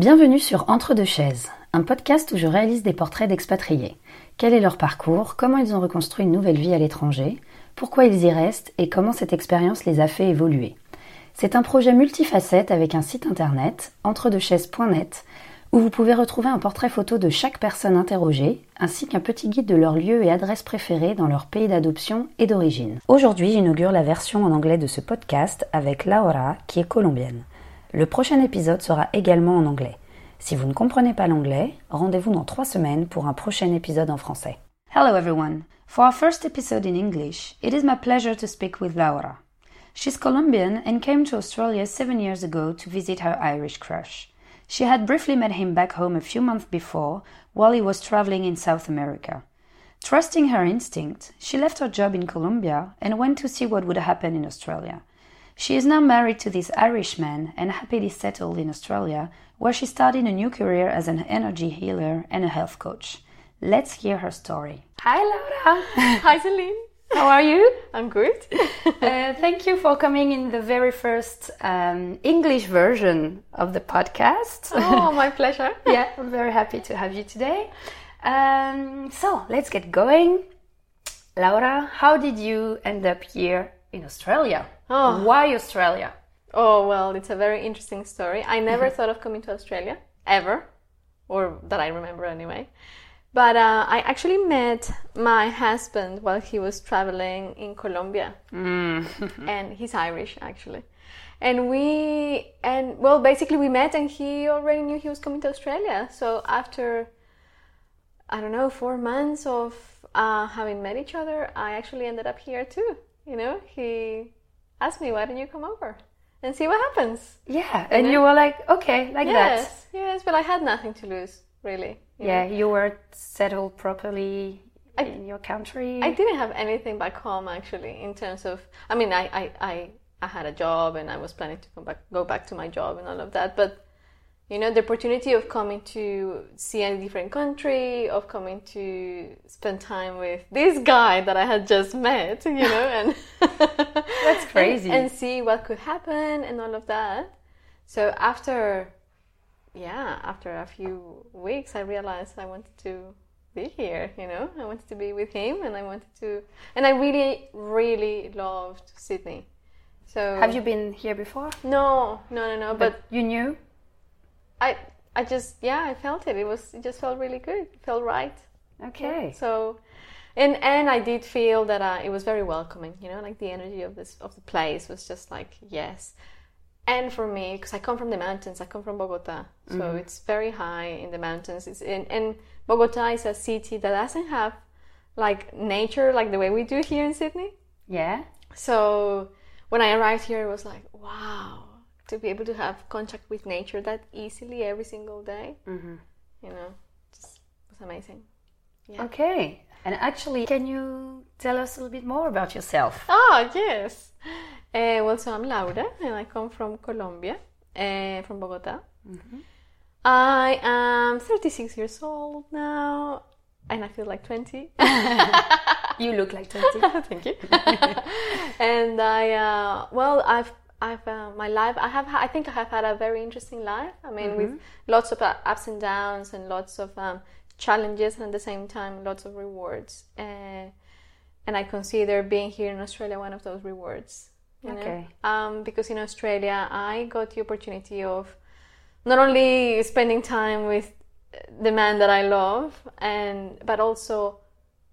Bienvenue sur Entre deux chaises, un podcast où je réalise des portraits d'expatriés. Quel est leur parcours, comment ils ont reconstruit une nouvelle vie à l'étranger, pourquoi ils y restent? Et comment cette expérience les a fait évoluer? C'est un projet multifacette avec un site internet, entredechaises.net, où vous pouvez retrouver un portrait photo de chaque personne interrogée, ainsi qu'un petit guide de leur lieu et adresse préférée dans leur pays d'adoption et d'origine. Aujourd'hui, j'inaugure la version en anglais de ce podcast avec Laura, qui est colombienne. Le prochain épisode sera également en anglais. Si vous ne comprenez pas l'anglais, rendez-vous dans trois semaines pour un prochain épisode en français. Hello everyone. For our first episode in English, it is my pleasure to speak with Laura. She's Colombian and came to Australia seven years ago to visit her Irish crush. She had briefly met him back home a few months before while he was traveling in South America. Trusting her instinct, she left her job in Colombia and went to see what would happen in Australia. She is now married to this Irishman and happily settled in Australia, where she started a new career as an energy healer and a health coach. Let's hear her story. Hi, Laura. Hi, Celine. How are you? I'm good. uh, thank you for coming in the very first um, English version of the podcast. Oh, my pleasure. yeah, I'm very happy to have you today. Um, so let's get going. Laura, how did you end up here in Australia? Oh. Why Australia? Oh, well, it's a very interesting story. I never thought of coming to Australia, ever, or that I remember anyway. But uh, I actually met my husband while he was traveling in Colombia, Mm. and he's Irish actually. And we, and well, basically we met, and he already knew he was coming to Australia. So after, I don't know, four months of uh, having met each other, I actually ended up here too. You know, he asked me, "Why don't you come over and see what happens?" yeah, and know? you were like, okay, like yes, that. yes, but I had nothing to lose, really. you Yeah, know. you were settled properly I- in your country. I didn't have anything back home actually in terms of I mean I, I, I, I had a job and I was planning to come back go back to my job and all of that but you know the opportunity of coming to see a different country of coming to spend time with this guy that I had just met you know and That's crazy. and, and see what could happen and all of that so after yeah after a few weeks I realized I wanted to be here you know I wanted to be with him and I wanted to and I really really loved Sydney so Have you been here before? no no no no but you knew? I I just yeah I felt it. It was it just felt really good. It felt right. Okay. so and and I did feel that uh, it was very welcoming you know like the energy of this of the place was just like yes. And for me because I come from the mountains I come from Bogota. So it's very high in the mountains. It's in and Bogota is a city that doesn't have like nature like the way we do here in Sydney. Yeah. so when I arrived here, it was like, wow, to be able to have contact with nature that easily every single day, Mm-hmm. you know, just was amazing. Yeah. Okay. And actually, can you tell us a little bit more about yourself? Ah, yes. Uh, well, so I'm Laura, and I come from Colombia, uh, from Bogota. I am 36 years old now, and I feel like 20. You look like 20. Thank you. and I, uh, well, I've, I've, uh, my life. I have. I think I have had a very interesting life. I mean, with lots of uh, ups and downs and lots of um, challenges, and at the same time, lots of rewards. Uh, and I consider being here in Australia one of those rewards. you know? Okay. Um, because in Australia, I got the opportunity of not only spending time with the man that I love, and but also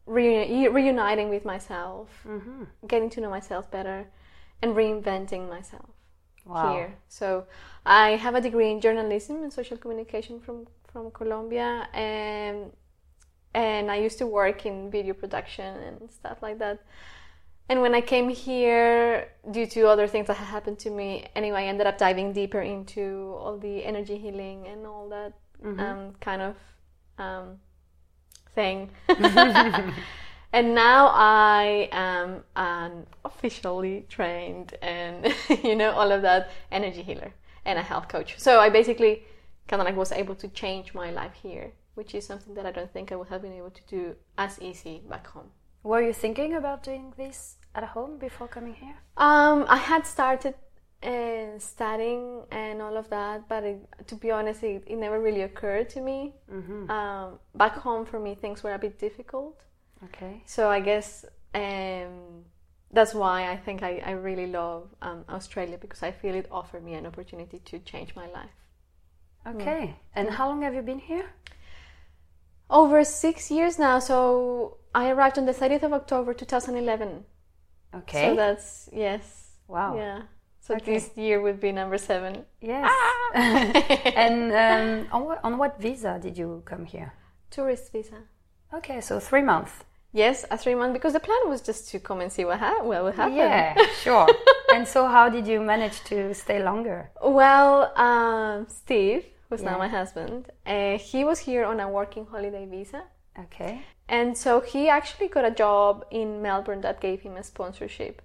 reuni- reuniting with myself, Mm-hmm. getting to know myself better, and reinventing myself Wow. here. So I have a degree in journalism and social communication from from Colombia, and and I used to work in video production and stuff like that. And when I came here, due to other things that had happened to me, anyway, I ended up diving deeper into all the energy healing and all that um, kind of um, thing. and now I am an officially trained and you know all of that energy healer and a health coach. So I basically kind of like was able to change my life here, which is something that I don't think I would have been able to do as easy back home. Were you thinking about doing this at home before coming here? Um, I had started and studying and all of that. But it, to be honest, it, it never really occurred to me. Mm-hmm. Um, back home, for me, things were a bit difficult. Okay. So I guess um, that's why I think I, I really love um, Australia because I feel it offered me an opportunity to change my life. Okay. And how long have you been here? Over six years now. So I arrived on the 30th of October 2011. Okay. So that's, yes. wow. Yeah. So Okay. this year would be number seven. Yes. and um, on, what, on what visa did you come here? Tourist visa. Okay, so three months. Yes, a three month because the plan was just to come and see what, ha- what would happen. Yeah, sure. and so, how did you manage to stay longer? Well, um, Steve, who's Yeah. now my husband, uh, he was here on a working holiday visa. Okay. And so he actually got a job in Melbourne that gave him a sponsorship.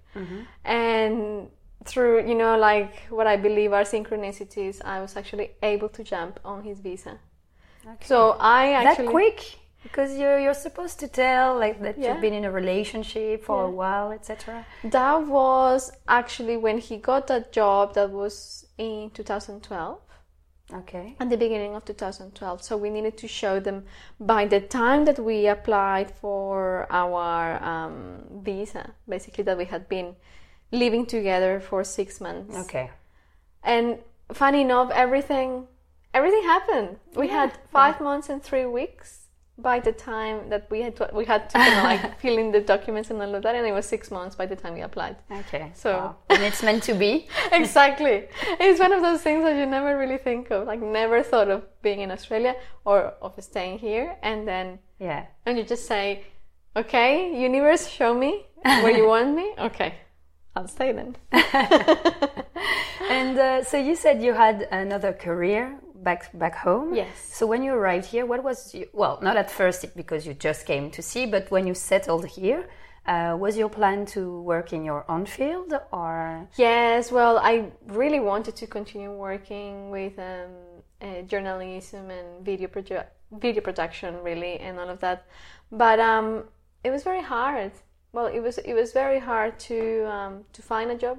And through, you know, like what I believe are synchronicities, I was actually able to jump on his visa. okay. So I actually. that quick? Because you're you're supposed to tell like that Yeah. you've been in a relationship for a while, etc. That was actually when he got that job, that was in 2012. Okay. at the beginning of 2012 so we needed to show them by the time that we applied for our um, visa basically that we had been living together for six months Okay. and funny enough everything everything happened we had five months and three weeks by the time that we had to, we had to kind of like fill in the documents and all of that and it was six months by the time we applied Okay. So- Wow. and it's meant to be. exactly. It's one of those things that you never really think of. Like never thought of being in Australia or of staying here, and then Yeah. and you just say, "Okay, universe, show me where you want me." Okay, I'll stay then. And uh, so you said you had another career back back home. Yes. So when you arrived here, what was you, well, not at first because you just came to see, but when you settled here, uh, was your plan to work in your own field or? Yes. Well, I really wanted to continue working with um, uh, journalism and video produ- video production, really, and all of that, but um, it was very hard. Well, it was it was very hard to um, to find a job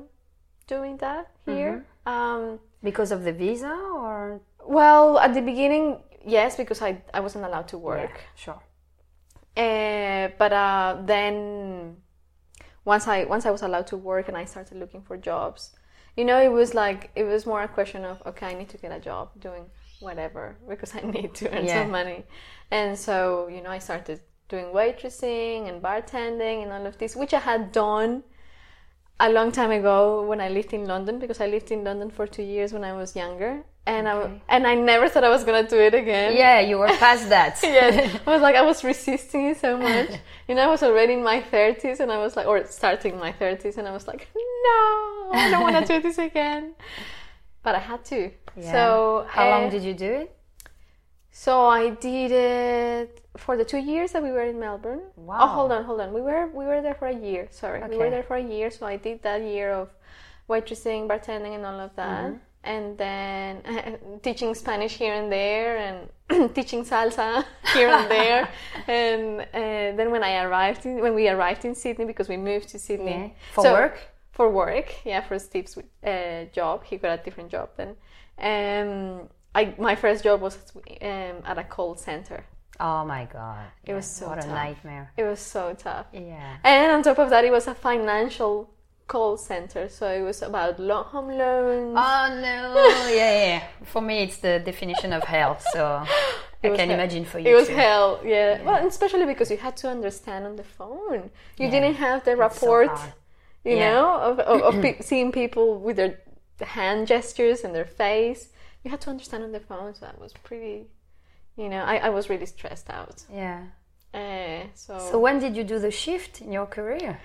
doing that here. Um, Because of the visa or? Well, at the beginning, yes, because I I wasn't allowed to work. Sure. Uh, but uh, then once I once I was allowed to work and I started looking for jobs, you know, it was like it was more a question of okay, I need to get a job doing whatever because I need to earn Yeah. some money, and so you know I started doing waitressing and bartending and all of this, which I had done a long time ago when I lived in London because I lived in London for two years when I was younger, and I and I never thought I was gonna do it again Yeah, you were past that. yes, I was like, I was resisting it so much. You know, I was already in my 30s and I was like, or starting my 30s, and I was like, no, I don't want to do this again. But I had to. Yeah. So, How long did you do it? So I did it for the two years that we were in Melbourne. Wow. Oh, hold on, hold on. We were we were there for a year. Sorry, we were there for a year. So I did that year of waitressing, bartending, and all of that, Mm-hmm. And then teaching Spanish here and there, and teaching salsa here and there. and uh, then when I arrived, in, when we arrived in Sydney, because we moved to Sydney Yeah. For So- work? for work, yeah, for Steve's uh, job. He got a different job then. Um, I my first job was um, at a call center. Oh my god. It was so What a nightmare. It was so tough. Yeah. And on top of that, it was a financial call center, so it was about lo- home loans. Oh no! yeah, yeah. For me, it's the definition of hell. So I can hell. imagine for you. it was too. hell, yeah. Well, especially because you had to understand on the phone. You Yeah. didn't have the It's so rapport, you Yeah. know, of, of, of pe- seeing people with their hand gestures and their face. You had to understand on the phone, so that was pretty. You know, I, I was really stressed out. Yeah. Uh, so So when did you do the shift in your career?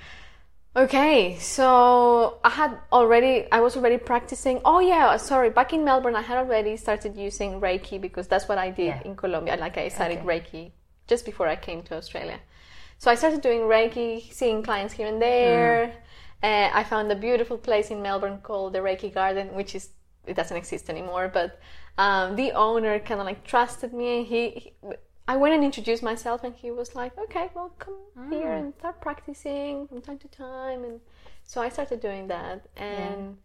Okay, so I had already, I was already practicing. Oh, yeah, sorry, back in Melbourne, I had already started using Reiki because that's what I did Yeah. in Colombia. Like, I studied Okay. Reiki just before I came to Australia. So I started doing Reiki, seeing clients here and there. Uh, I found a beautiful place in Melbourne called the Reiki Garden, which is, it doesn't exist anymore, but um, the owner kind of like trusted me. He, he, I went and introduced myself, and he was like, "Okay, well, come here and start practicing from time to time." And so I started doing that, and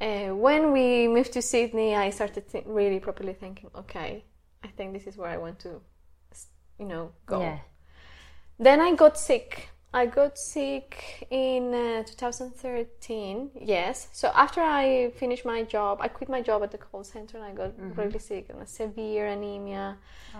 uh, when we moved to Sydney, I started th- really properly thinking, okay, I think this is where I want to, you know, go. Yeah. Then I got sick. I got sick in uh, 2013. Yes. So after I finished my job, I quit my job at the call center and I got really sick and severe anemia,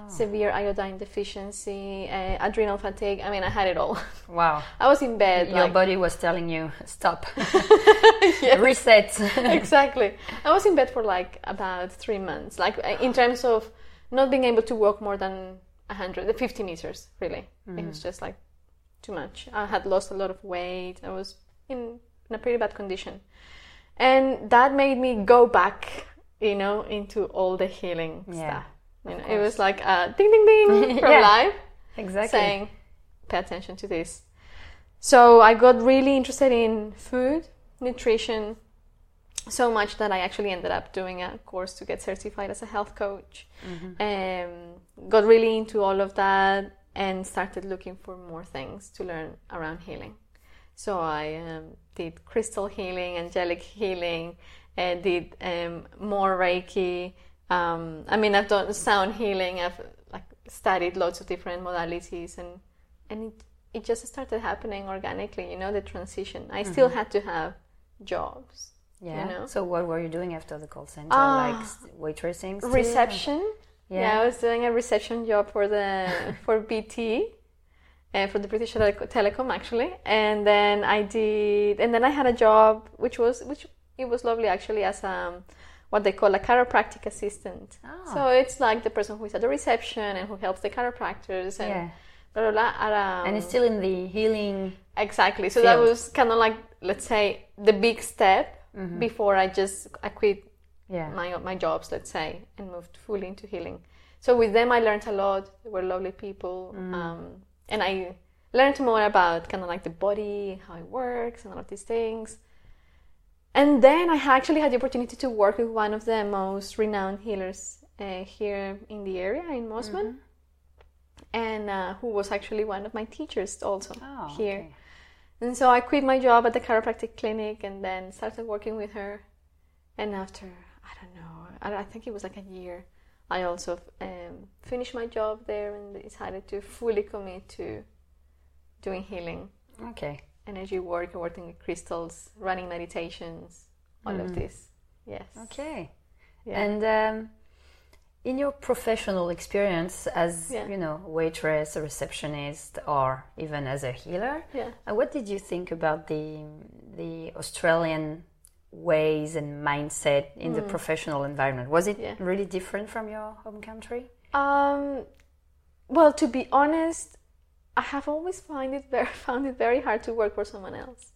severe iodine deficiency, uh, adrenal fatigue. I mean, I had it all. Wow. I was in bed. Your like- body was telling you stop, reset. exactly. I was in bed for like about three months, like uh, in terms of not being able to walk more than 100, 50 meters, really. It was just like too much. I had lost a lot of weight. I was in, in a pretty bad condition. And that made me go back, you know, into all the healing Yeah, stuff. You know, it was like a ding ding ding from Yeah. life exactly. saying, pay attention to this. So I got really interested in food, nutrition, so much that I actually ended up doing a course to get certified as a health coach. Um, got really into all of that and started looking for more things to learn around healing. So I um, did crystal healing, angelic healing, uh, did um, more Reiki. Um, I mean, I've done sound healing. I've like studied lots of different modalities, and and it it just started happening organically. You know, the transition. I still had to have jobs, Yeah. you know? So what were you doing after the call center? Ah. like waitressing? still? reception. Yeah. Yeah. I was doing a reception job for the for BT, uh, for the British Telecom actually, and then I did, and then I had a job which was which it was lovely actually as um what they call a chiropractic assistant. Ah. So it's like the person who is at the reception and who helps the chiropractors and Yeah. blah blah blah. Um, And it's still in the healing. Exactly. So that was kind of like, let's say, the big step Mm-hmm. before I just I quit Yeah. my my jobs, let's say, and moved fully into healing. So with them, I learned a lot. They were lovely people, Mm. um, and I learned more about kind of like the body, how it works, and all of these things. And then I actually had the opportunity to work with one of the most renowned healers uh, here in the area in Mosman, Mm-hmm. and uh, who was actually one of my teachers also Oh, here. okay. And so I quit my job at the chiropractic clinic and then started working with her. And after, I don't know, I, I think it was like a year, I also um, finished my job there and decided to fully commit to doing healing, Okay. energy work, working with crystals, running meditations, all of this. Yes. Okay. Yeah. And um, in your professional experience as Yeah. you know waitress, a receptionist, or even as a healer, Yeah. uh, what did you think about the the Australian ways and mindset in the professional environment? Was it Mm. Yeah. really different from your home country? Um, well, to be honest, I have always find it very found it very hard to work for someone else.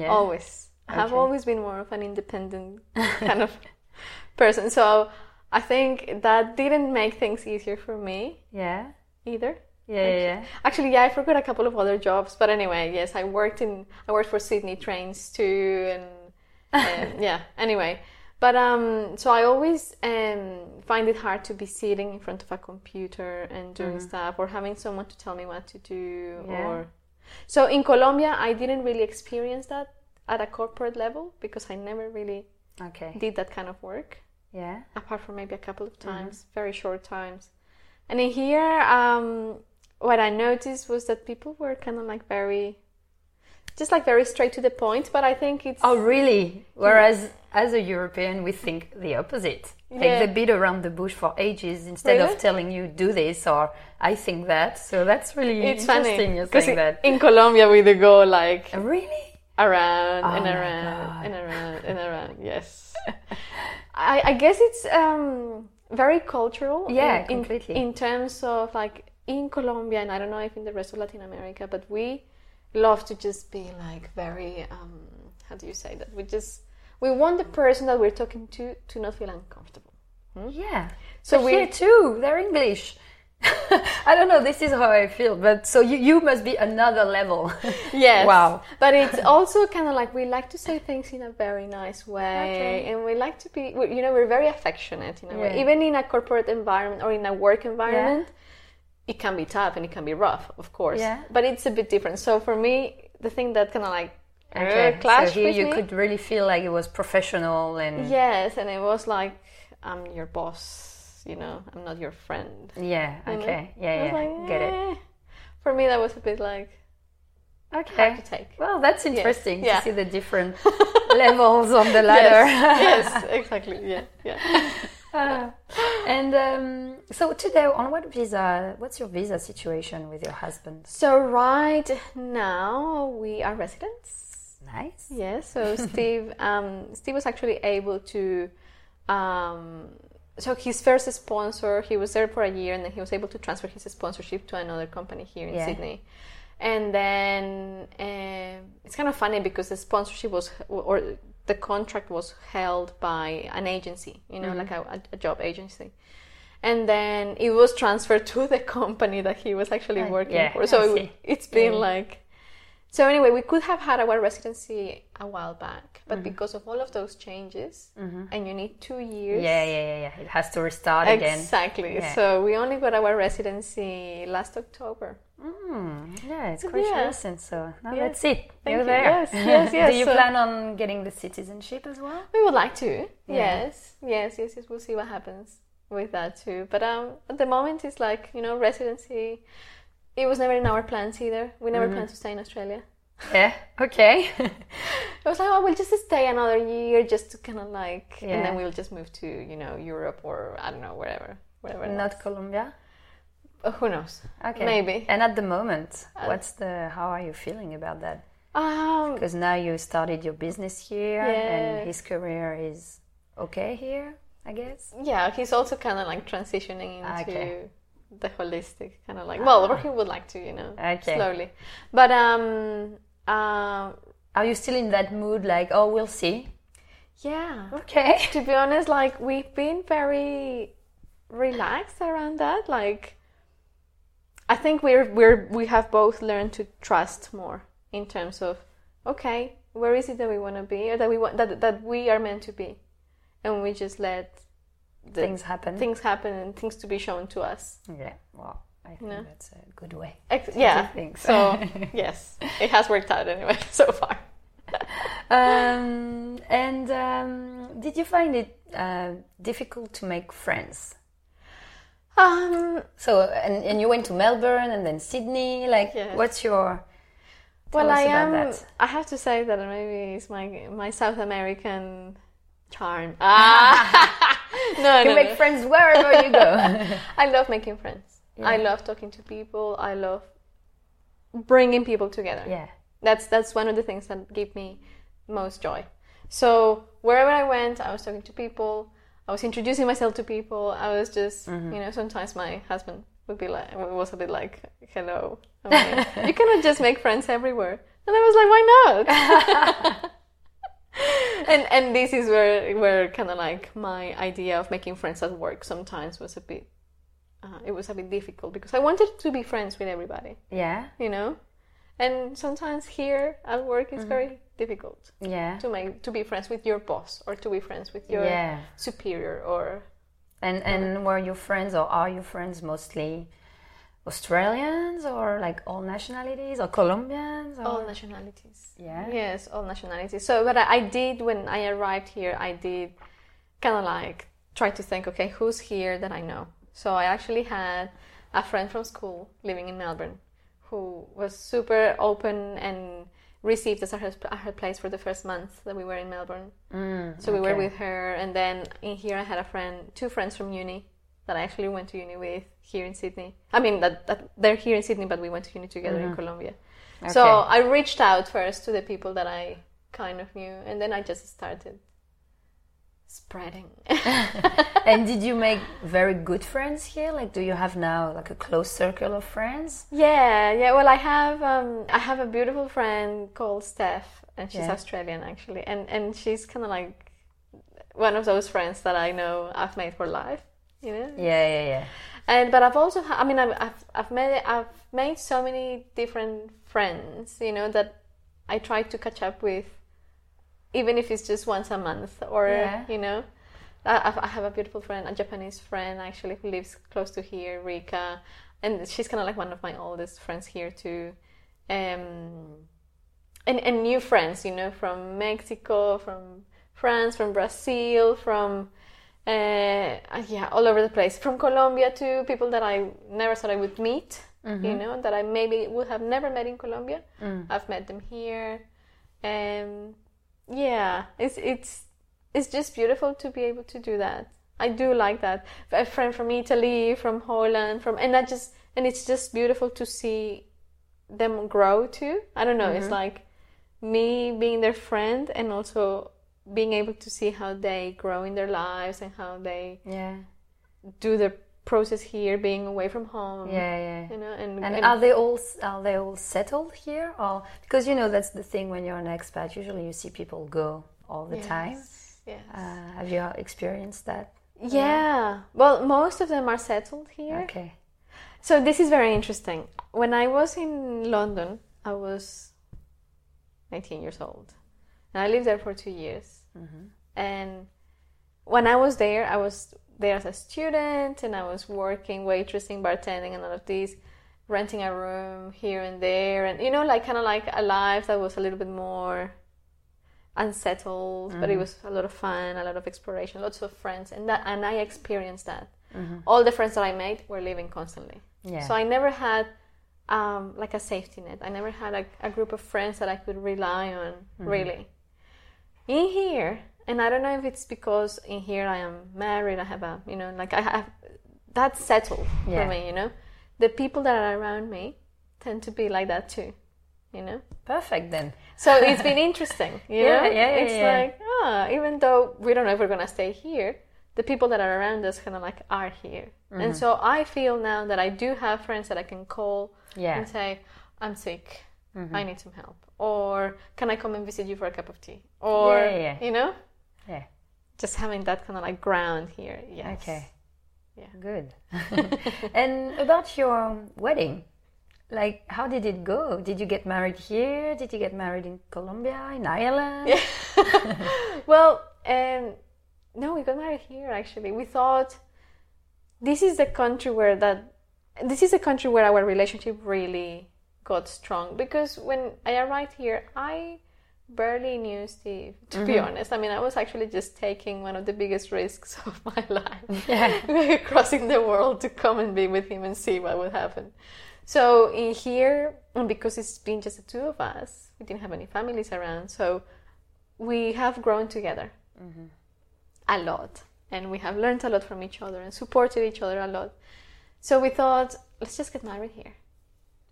Yeah. Always. I have always been more of an independent kind of person. So I think that didn't make things easier for me Yeah. either. Yeah. Yeah. yeah. Actually, yeah, I forgot a couple of other jobs, but anyway, yes, I worked in I worked for Sydney Trains too, and, and yeah. Anyway, but um, so I always um find it hard to be sitting in front of a computer and doing stuff, or having someone to tell me what to do, Yeah. or so in Colombia, I didn't really experience that at a corporate level because I never really Okay. did that kind of work Yeah. apart from maybe a couple of times, very short times. And in here, um, what I noticed was that people were kind of like very, just like very straight to the point. But I think it's Oh, really? Whereas as a European, we think the opposite. Yeah. Like they beat around the bush for ages instead Really? of telling you do this or I think that. So that's really it's interesting saying in, that. in Colombia we do go like really? around Oh and around and around and around. Yes, I, I guess it's um, very cultural. Yeah, in, in- completely. In, terms of like in Colombia, and I don't know if in the rest of Latin America, but we love to just be like very. Um, how do you say that? We just we want the person that we're talking to to not feel uncomfortable. Yeah. So we- here too, they're English. I don't know, this is how I feel, but so you, you must be another level. Yes. Wow. But it's also kind of like we like to say things in a very nice way, Okay. and we like to be, you know, we're very affectionate in a way. Yeah. Even in a corporate environment or in a work environment, it can be tough and it can be rough, of course. Yeah. But it's a bit different. So for me, the thing that kind of like uh, clash so here with you me. could really feel like it was professional and Yes, and it was like I'm your boss. You know, I'm not your friend. yeah, you know? okay, yeah, yeah, like, get it. eh. For me, that was a bit like Okay. hard to take. Well, that's interesting Yeah. to see the different levels on the ladder. Yes, yes, exactly. Yeah, yeah. Uh, and um, so today, on what visa? What's your visa situation with your husband? So right now we are residents. Nice. Yes. So Steve, um, Steve was actually able to. Um, so his first sponsor, he was there for a year, and then he was able to transfer his sponsorship to another company here in Yeah. Sydney. And then uh, it's kind of funny because the sponsorship was, or the contract was held by an agency, you know, Mm-hmm. like a, a job agency. And then it was transferred to the company that he was actually working yeah, for. So see. it's been Yeah. like so anyway, we could have had our residency a while back, but Mm-hmm. because of all of those changes, and you need two years. Yeah, yeah, yeah, yeah. It has to restart again. Exactly. Yeah. So we only got our residency last October. Mm, yeah, it's quite Yeah. recent. So now that's it. Thank You're you. there. Yes, yes, yes. Do you So- plan on getting the citizenship as well? We would like to. Yeah. Yes, yes, yes, yes. We'll see what happens with that too. But um, at the moment, it's like you know, residency. It was never in our plans either. We never planned to stay in Australia. Yeah. Okay. It was like, oh, we'll just stay another year just to kind of like, and then we'll just move to you know Europe or I don't know wherever, wherever. Not Colombia. Uh, who knows? Okay. Maybe. And at the moment, what's the? How are you feeling about that? Um, Because now you started your business here, Yeah. and his career is okay here, I guess. yeah, he's also kind of like transitioning into Okay. The holistic kind of like. Well, or he would like to, you know, Okay. slowly. But um, um, Are you still in that mood, like, oh, we'll see? yeah. Okay. To be honest, like we've been very relaxed around that. Like, I think we're we're we have both learned to trust more in terms of okay, where is it that we want to be or that we want that that we are meant to be, and we just let Things happen. things happen and things to be shown to us. Yeah. Well, I think that's a good way. Ex- yeah. So yes, it has worked out anyway so far. Um, and um, did you find it uh, difficult to make friends? Um, So, and, and you went to Melbourne and then Sydney. Like, Yes. what's your? Well, I am. that. I have to say that maybe it's my my South American charm. Ah, no, You no, make no. friends wherever you go. I love making friends. I love talking to people. I love bringing people together. yeah. That's that's one of the things that give me most joy. So wherever I went, I was talking to people. I was introducing myself to people. I was just, Mm-hmm. you know, sometimes my husband would be like, was a bit like, "Hello, I mean, you cannot just make friends everywhere." And I was like, "Why not?" and and this is where where kind of like my idea of making friends at work sometimes was a bit, uh, it was a bit difficult because I wanted to be friends with everybody Yeah. you know and sometimes here at work Mm-hmm. it's very difficult Yeah. to make to be friends with your boss or to be friends with your Yeah. superior or And and were your friends or are your friends mostly Australians or like all nationalities or Colombians? Or? all nationalities Yeah. yes all nationalities so but I, I did when i arrived here i did kind of like try to think okay who's here that i know so i actually had a friend from school living in melbourne who was super open and received us at her, at her place for the first month that we were in melbourne Mm, So we were with her, and then in here I had a friend, two friends from uni that I actually went to uni with here in Sydney. I mean that, that they're here in Sydney, but we went to uni together in Colombia. So Mm-hmm. I reached out first to the people that I kind of knew, and then I just started spreading. And did you make very good friends here? Like, do you have now like a close circle of friends? yeah, yeah. Well, I have um, I have a beautiful friend called Steph, and she's Yeah. Australian actually, and and she's kind of like one of those friends that I know I've made for life. You know. Yeah, yeah, yeah. and but I've also I mean I've, I've I've made I've made so many different friends you know that I try to catch up with even if it's just once a month or Yeah. you know I, I have a beautiful friend a Japanese friend actually who lives close to here Rika and she's kind of like one of my oldest friends here too um and, and new friends, you know, from Mexico, from France, from Brazil, from uh, yeah, all over the place. From Colombia to people that I never thought I would meet. Mm-hmm. You know, that I maybe would have never met in Colombia. Mm. I've met them here. Um, yeah, it's it's it's just beautiful to be able to do that. I do like that. A friend from Italy, from Holland, from and that just and it's just beautiful to see them grow too. I don't know. It's Mm-hmm. like me being their friend and also being able to see how they grow in their lives and how they Yeah. do the process here, being away from home. Yeah, yeah. You know, and, And and- are they all are they all settled here, or because you know that's the thing when you're an expat. Usually you see people go all the time. Yes, yes. Uh, have you experienced that? yeah. Well, most of them are settled here. Okay. So this is very interesting. When I was in London, I was 19 years old, and I lived there for two years. Mm-hmm. And when I was there, I was there as a student, and I was working, waitressing, bartending, and all of these, renting a room here and there, and you know, like kind of like a life that was a little bit more unsettled, but it mm-hmm. was a lot of fun, a lot of exploration, lots of friends, and that, and I experienced that. Mm-hmm. All the friends that I made were living constantly. Yeah. So I never had um, like a safety net. I never had a, a group of friends that I could rely on, really. In here, and I don't know if it's because in here I am married, I have a, you know, like I have, that's settled Yeah. for me, you know. The people that are around me tend to be like that too, you know. Perfect then. So it's been interesting, you Yeah, know. yeah, yeah, it's yeah. like ah, even though we don't know if we're gonna stay here, the people that are around us kind of like are here, Mm-hmm. and so I feel now that I do have friends that I can call Yeah. and say, "I'm sick, Mm-hmm. I need some help," or "Can I come and visit you for a cup of tea?" Or Yeah, yeah, yeah. you know, Yeah. just having that kind of like ground here. Yes. Okay. Yeah. Good. and about your wedding, like how did it go? Did you get married here? Did you get married in Colombia, in Ireland? Yeah. well, um, no, we got married here actually. We thought this is the country where that this is a country where our relationship really got strong because when I arrived here, I barely knew Steve. To be mm-hmm. honest, I mean, I was actually just taking one of the biggest risks of my life, Yeah. crossing the world to come and be with him and see what would happen. So in here, because it's been just the two of us, we didn't have any families around. So we have grown together mm-hmm. a lot, and we have learned a lot from each other and supported each other a lot. So we thought, let's just get married here.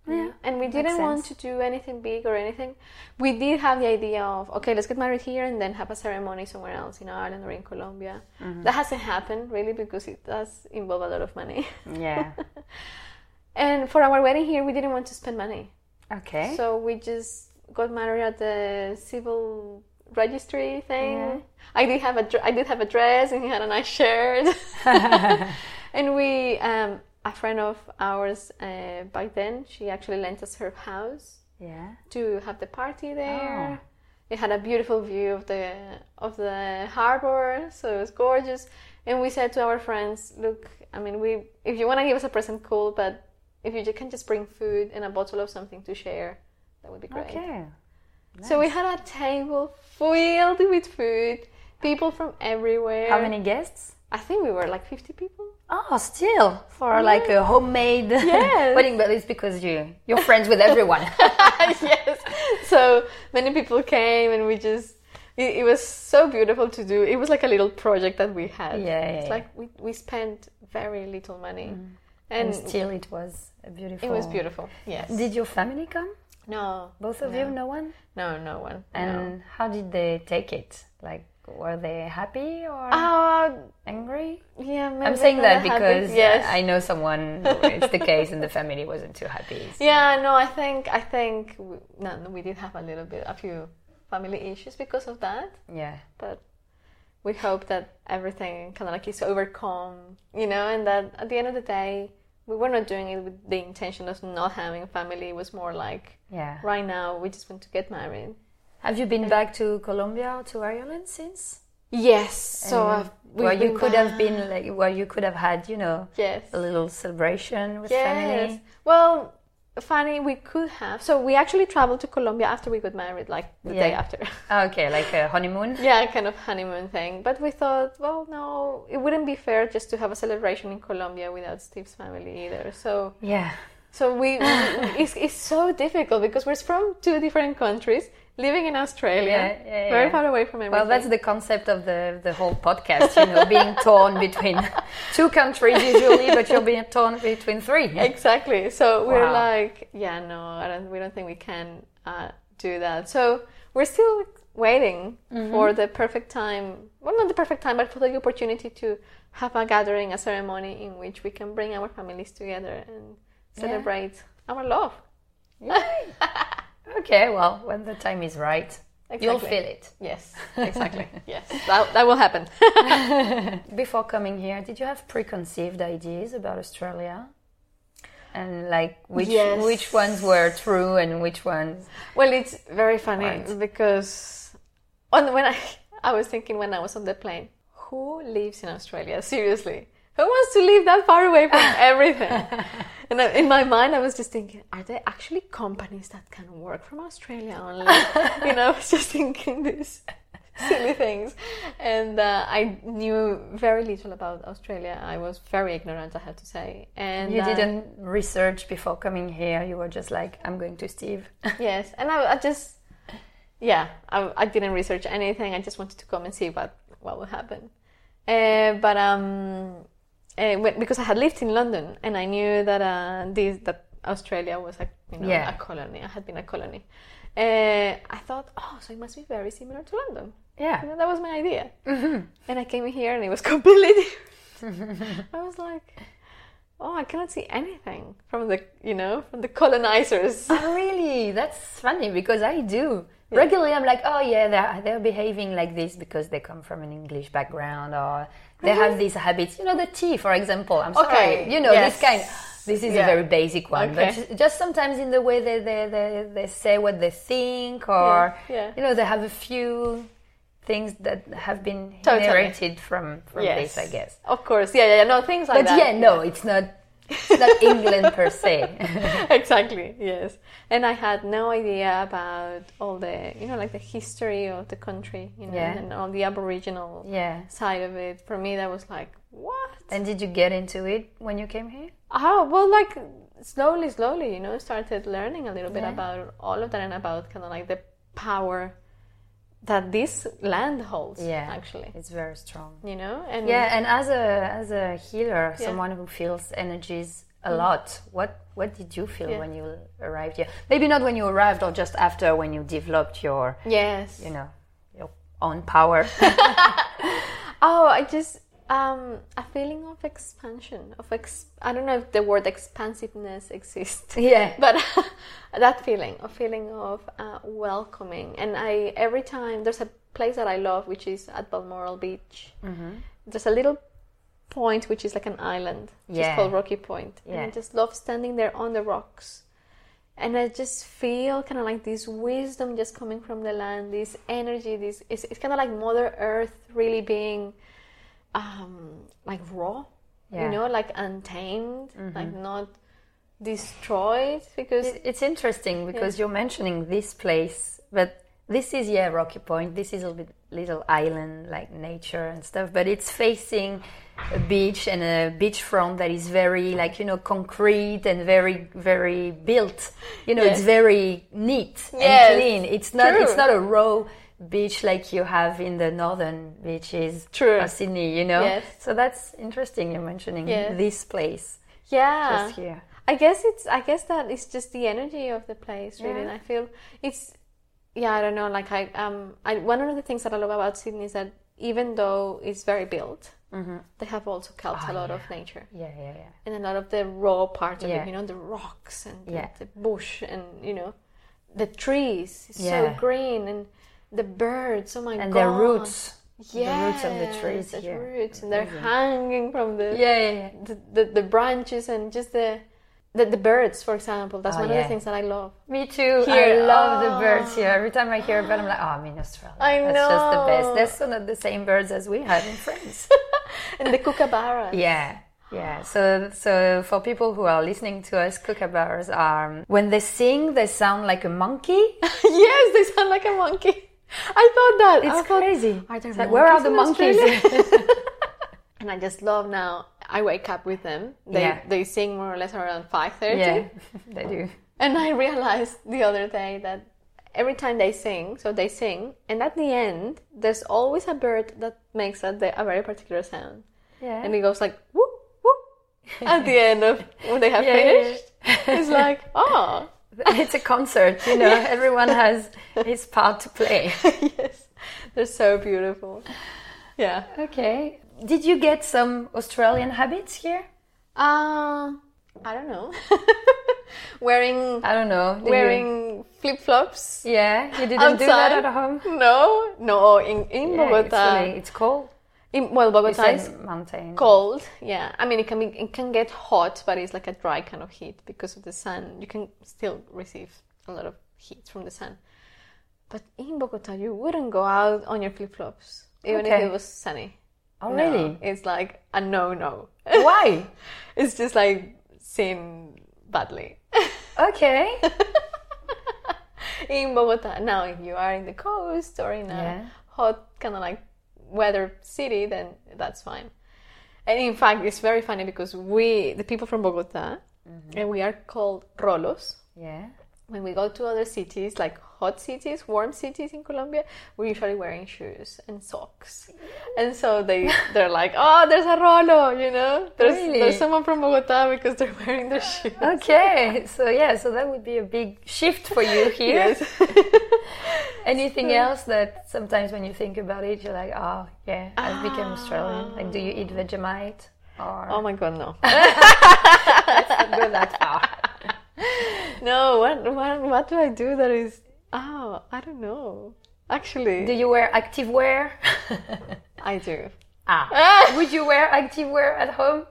Yeah, And we didn't want to do anything big or anything. We did have the idea of, okay, let's get married here and then have a ceremony somewhere else in Ireland or in Colombia. Mm-hmm. That hasn't happened really because it does involve a lot of money. Yeah. and for our wedding here, we didn't want to spend money. Okay. So we just got married at the civil registry thing. Yeah. I did have a I did have a dress and he had a nice shirt. and we um, a friend of ours uh, back then she actually lent us her house yeah. to have the party there. Oh. It had a beautiful view of the of the harbor, so it was gorgeous. And we said to our friends, "Look, I mean, we if you want to give us a present, cool, but if you can just bring food and a bottle of something to share, that would be great." Okay. So we had a table filled with food, people from everywhere. How many guests? I think we were like 50 people. Oh, still for mm. like a homemade Yes. wedding, but it's because you you're friends with everyone. yes. So many people came and we just it, it was so beautiful to do. It was like a little project that we had. Yeah, yeah, It's yeah. like we we spent very little money. Mm. and And still, it was a beautiful. it was beautiful. Yes. Did your family come? no. Both of no. you? No one. No, no one. And no. how did they take it? Like, were they happy or Uh, angry? yeah, maybe I'm saying that because yes. I know someone. it's the case, and the family wasn't too happy. so- Yeah, no, I think I think we, no, no, we did have a little bit, a few family issues because of that, Yeah. but we hope that everything kind of like is overcome, you know, and that at the end of the day, we were not doing it with the intention of not having a family. It was more like Yeah. right now we just want to get married. Have you been back to Colombia or to Ireland since? Yes, so And I've, we've where you been could have been like where you could have had, you know, yes, a little celebration with yes. family. Well, funny. We could have. So we actually traveled to Colombia after we got married, like the day after. Ah, okay, like a honeymoon. yeah, kind of honeymoon thing. But we thought, well, no, it wouldn't be fair just to have a celebration in Colombia without Steve's family either. So, Yeah. so we, we it's, it's so difficult because we're from two different countries, living in Australia, Yeah, yeah, very far away from everything. Well, that's the concept of the, the whole podcast, you know, being torn between two countries usually, but you're being torn between three. exactly. So we're Wow. like, yeah, no, I don't. We don't think we can uh, do that. So we're still waiting Mm-hmm. for the perfect time. Well, not the perfect time, but for the opportunity to have a gathering, a ceremony in which we can bring our families together and celebrate our love. Okay, well, when the time is right, you'll feel it. Yes, exactly. yes, that, that will happen. Before coming here, did you have preconceived ideas about Australia? And like which Yes. which ones were true and which ones Well, it's very funny Right. because on when I I was thinking when I was on the plane, who lives in Australia? Seriously, who wants to live that far away from everything? and in my mind, I was just thinking, are there actually companies that can work from Australia only? you know, I was just thinking these silly things, and uh, I knew very little about Australia. I was very ignorant, I have to say, and you uh, didn't research before coming here. You were just like, I'm going to Steve. Yes, and I, I just, yeah, I, I didn't research anything. I just wanted to come and see what what would happen. Uh, but um, uh, because I had lived in London and I knew that uh, this that Australia was a you know Yeah. a colony. I had been a colony. Uh, I thought, oh, so it must be very similar to London. Yeah. You know, that was my idea. And I came here and it was completely different. I was like, oh, I cannot see anything from the you know from the colonizers. Oh, really? That's funny because I do. Regularly, I'm like, oh yeah, they're they're behaving like this because they come from an English background or they have these habits. You know, the tea, for example. I'm sorry. You know, yes. this kind. This is Yeah. a very basic one, Okay. but just sometimes in the way they they, they, they say what they think, or Yeah, yeah. you know, they have a few things that have been Totally. inherited from from Yes. this, I guess. Of course, yeah, yeah, yeah, no things like But that. yeah, no, it's not. It's not England per se. exactly, yes. And I had no idea about all the, you know, like the history of the country, you know, Yeah. and all the Aboriginal yeah. side of it. For me, that was like, what? And did you get into it when you came here? Oh, well, like slowly, slowly, you know, started learning a little bit Yeah. about all of that and about kind of like the power that this land holds, Yeah, actually, it's very strong. you know, and Yeah, and as a as a healer, Yeah. Mm. someone who feels energies a lot, what what did you feel Yeah. when you arrived here? Maybe not when you arrived, or just after when you developed your, yes, you know, your own power. Oh, I just um, a feeling of expansion of ex. I don't know if the word expansiveness exists. yeah, but that feeling, a feeling of uh, welcoming, and I every time there's a place that I love, which is at Balmoral Beach. Mm-hmm. There's a little point which is like an island, which Yeah. is called Rocky Point, and I Yeah. just love standing there on the rocks. And I just feel kind of like this wisdom just coming from the land, this energy, this it's, it's kind of like Mother Earth really being um, like raw, Yeah. you know, like untamed, like not destroyed because It- it's interesting because you're mentioning this place, but this is yeah Rocky Point. This is a bit, little island like nature and stuff, but it's facing a beach and a beachfront that is very like you know concrete and very very built. You know, it's very neat Yes, and clean. It's not true. it's not a raw beach like you have in the northern beaches True. of Sydney. You know, Yes. so that's interesting. You're mentioning Yes. this place yeah, just here. I guess it's I guess that it's just the energy of the place really. Yeah. And I feel it's yeah, I don't know, like I um I one of the things that I love about Sydney is that even though it's very built, they have also kept a lot of nature. Yeah, yeah, yeah. And a lot of the raw part of Yeah. it, you know, the rocks and the, Yeah. the bush and you know the trees Yeah. so green and the birds, oh my god. and their roots. Yeah, the roots of the trees the here. roots, and they're Amazing. hanging from the Yeah, yeah, yeah. the, the, the branches and just the, the the birds, for example. That's Oh, one of the things that I love. Me too. Here, I love the oh. birds here. Every time I hear a bird, I'm like, oh, I'm in Australia. I That's just the best. They're so not the same birds as we have in France. And the kookaburra. yeah. Yeah, so so for people who are listening to us, kookaburras are um, when they sing, they sound like a monkey. yes, they sound like a monkey. I thought that. It's I thought, crazy. Are there It's like, where are the monkeys in monkeys? Australia? and I just love now. I wake up with them. They Yeah. they sing more or less around five thirty. yeah, they do. And I realized the other day that every time they sing, so they sing, and at the end, there's always a bird that makes a, a very particular sound. Yeah. And it goes like, whoop, whoop, at the end of when they have Yeah, yeah, finished. It's like, oh, it's a concert, you know. Everyone has his part to play. yes, they're so beautiful. Yeah. Okay. Did you get some Australian habits here? Uh, I don't know. wearing I don't know. Did you- wearing flip flops. yeah, you didn't do that at home. No, no. In in Yeah, it's, Bogota, really, it's cold. In, well, Bogota is mountain. cold. Yeah, I mean it can be it can get hot, but it's like a dry kind of heat because of the sun. You can still receive a lot of heat from the sun. But in Bogota, you wouldn't go out on your flip flops even if it was sunny. Oh, No, really? it's like a no no. Why? it's just like seen badly. Okay. in Bogota. Now, if you are in the coast or in a Yeah. hot kind of like weather city, then that's fine. And in fact, it's very funny because we, the people from Bogota, mm-hmm. and we are called rolos. Yeah. When we go to other cities, like hot cities, warm cities in Colombia, we're usually wearing shoes and socks. And so they, they're like, oh, there's a rolo, you know? There's, Really? there's someone from Bogota because they're wearing their shoes. Okay. So yeah, so that would be a big shift for you here. Yes. Anything else that sometimes when you think about it, you're like, oh yeah, I've become Australian. Like, do you eat ah. Vegemite or oh my god, no. not go that far? No, what, what what do I do that is oh I don't know. Actually, Do you wear active wear? I do. ah. Would you wear active wear at home?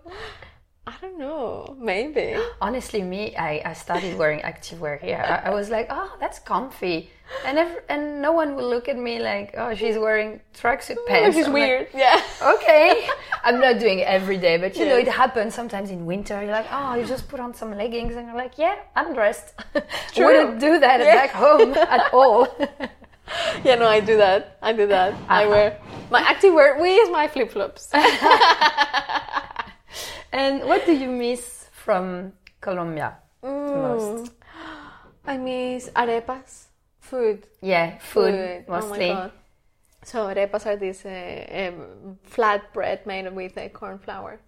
I don't know. Maybe. Honestly, me, I, I started wearing activewear here. I, I was like, oh, that's comfy, and ev- and no one will look at me like, oh, she's wearing tracksuit pants. Which is I'm like, weird. Yeah. okay, I'm not doing it every day, but you know, it happens sometimes in winter. You're like, oh, you just put on some leggings, and you're like, yeah, I'm dressed. True. Wouldn't do that Yeah. back home at all. Yeah, no, I do that. I do that. I Uh-huh. wear my active wear. We is my flip flops. And what do you miss from Colombia Mm. most? I miss arepas, food. Yeah, food, Food. mostly. Oh my god. So arepas are this uh, um, flat bread made with uh, corn flour.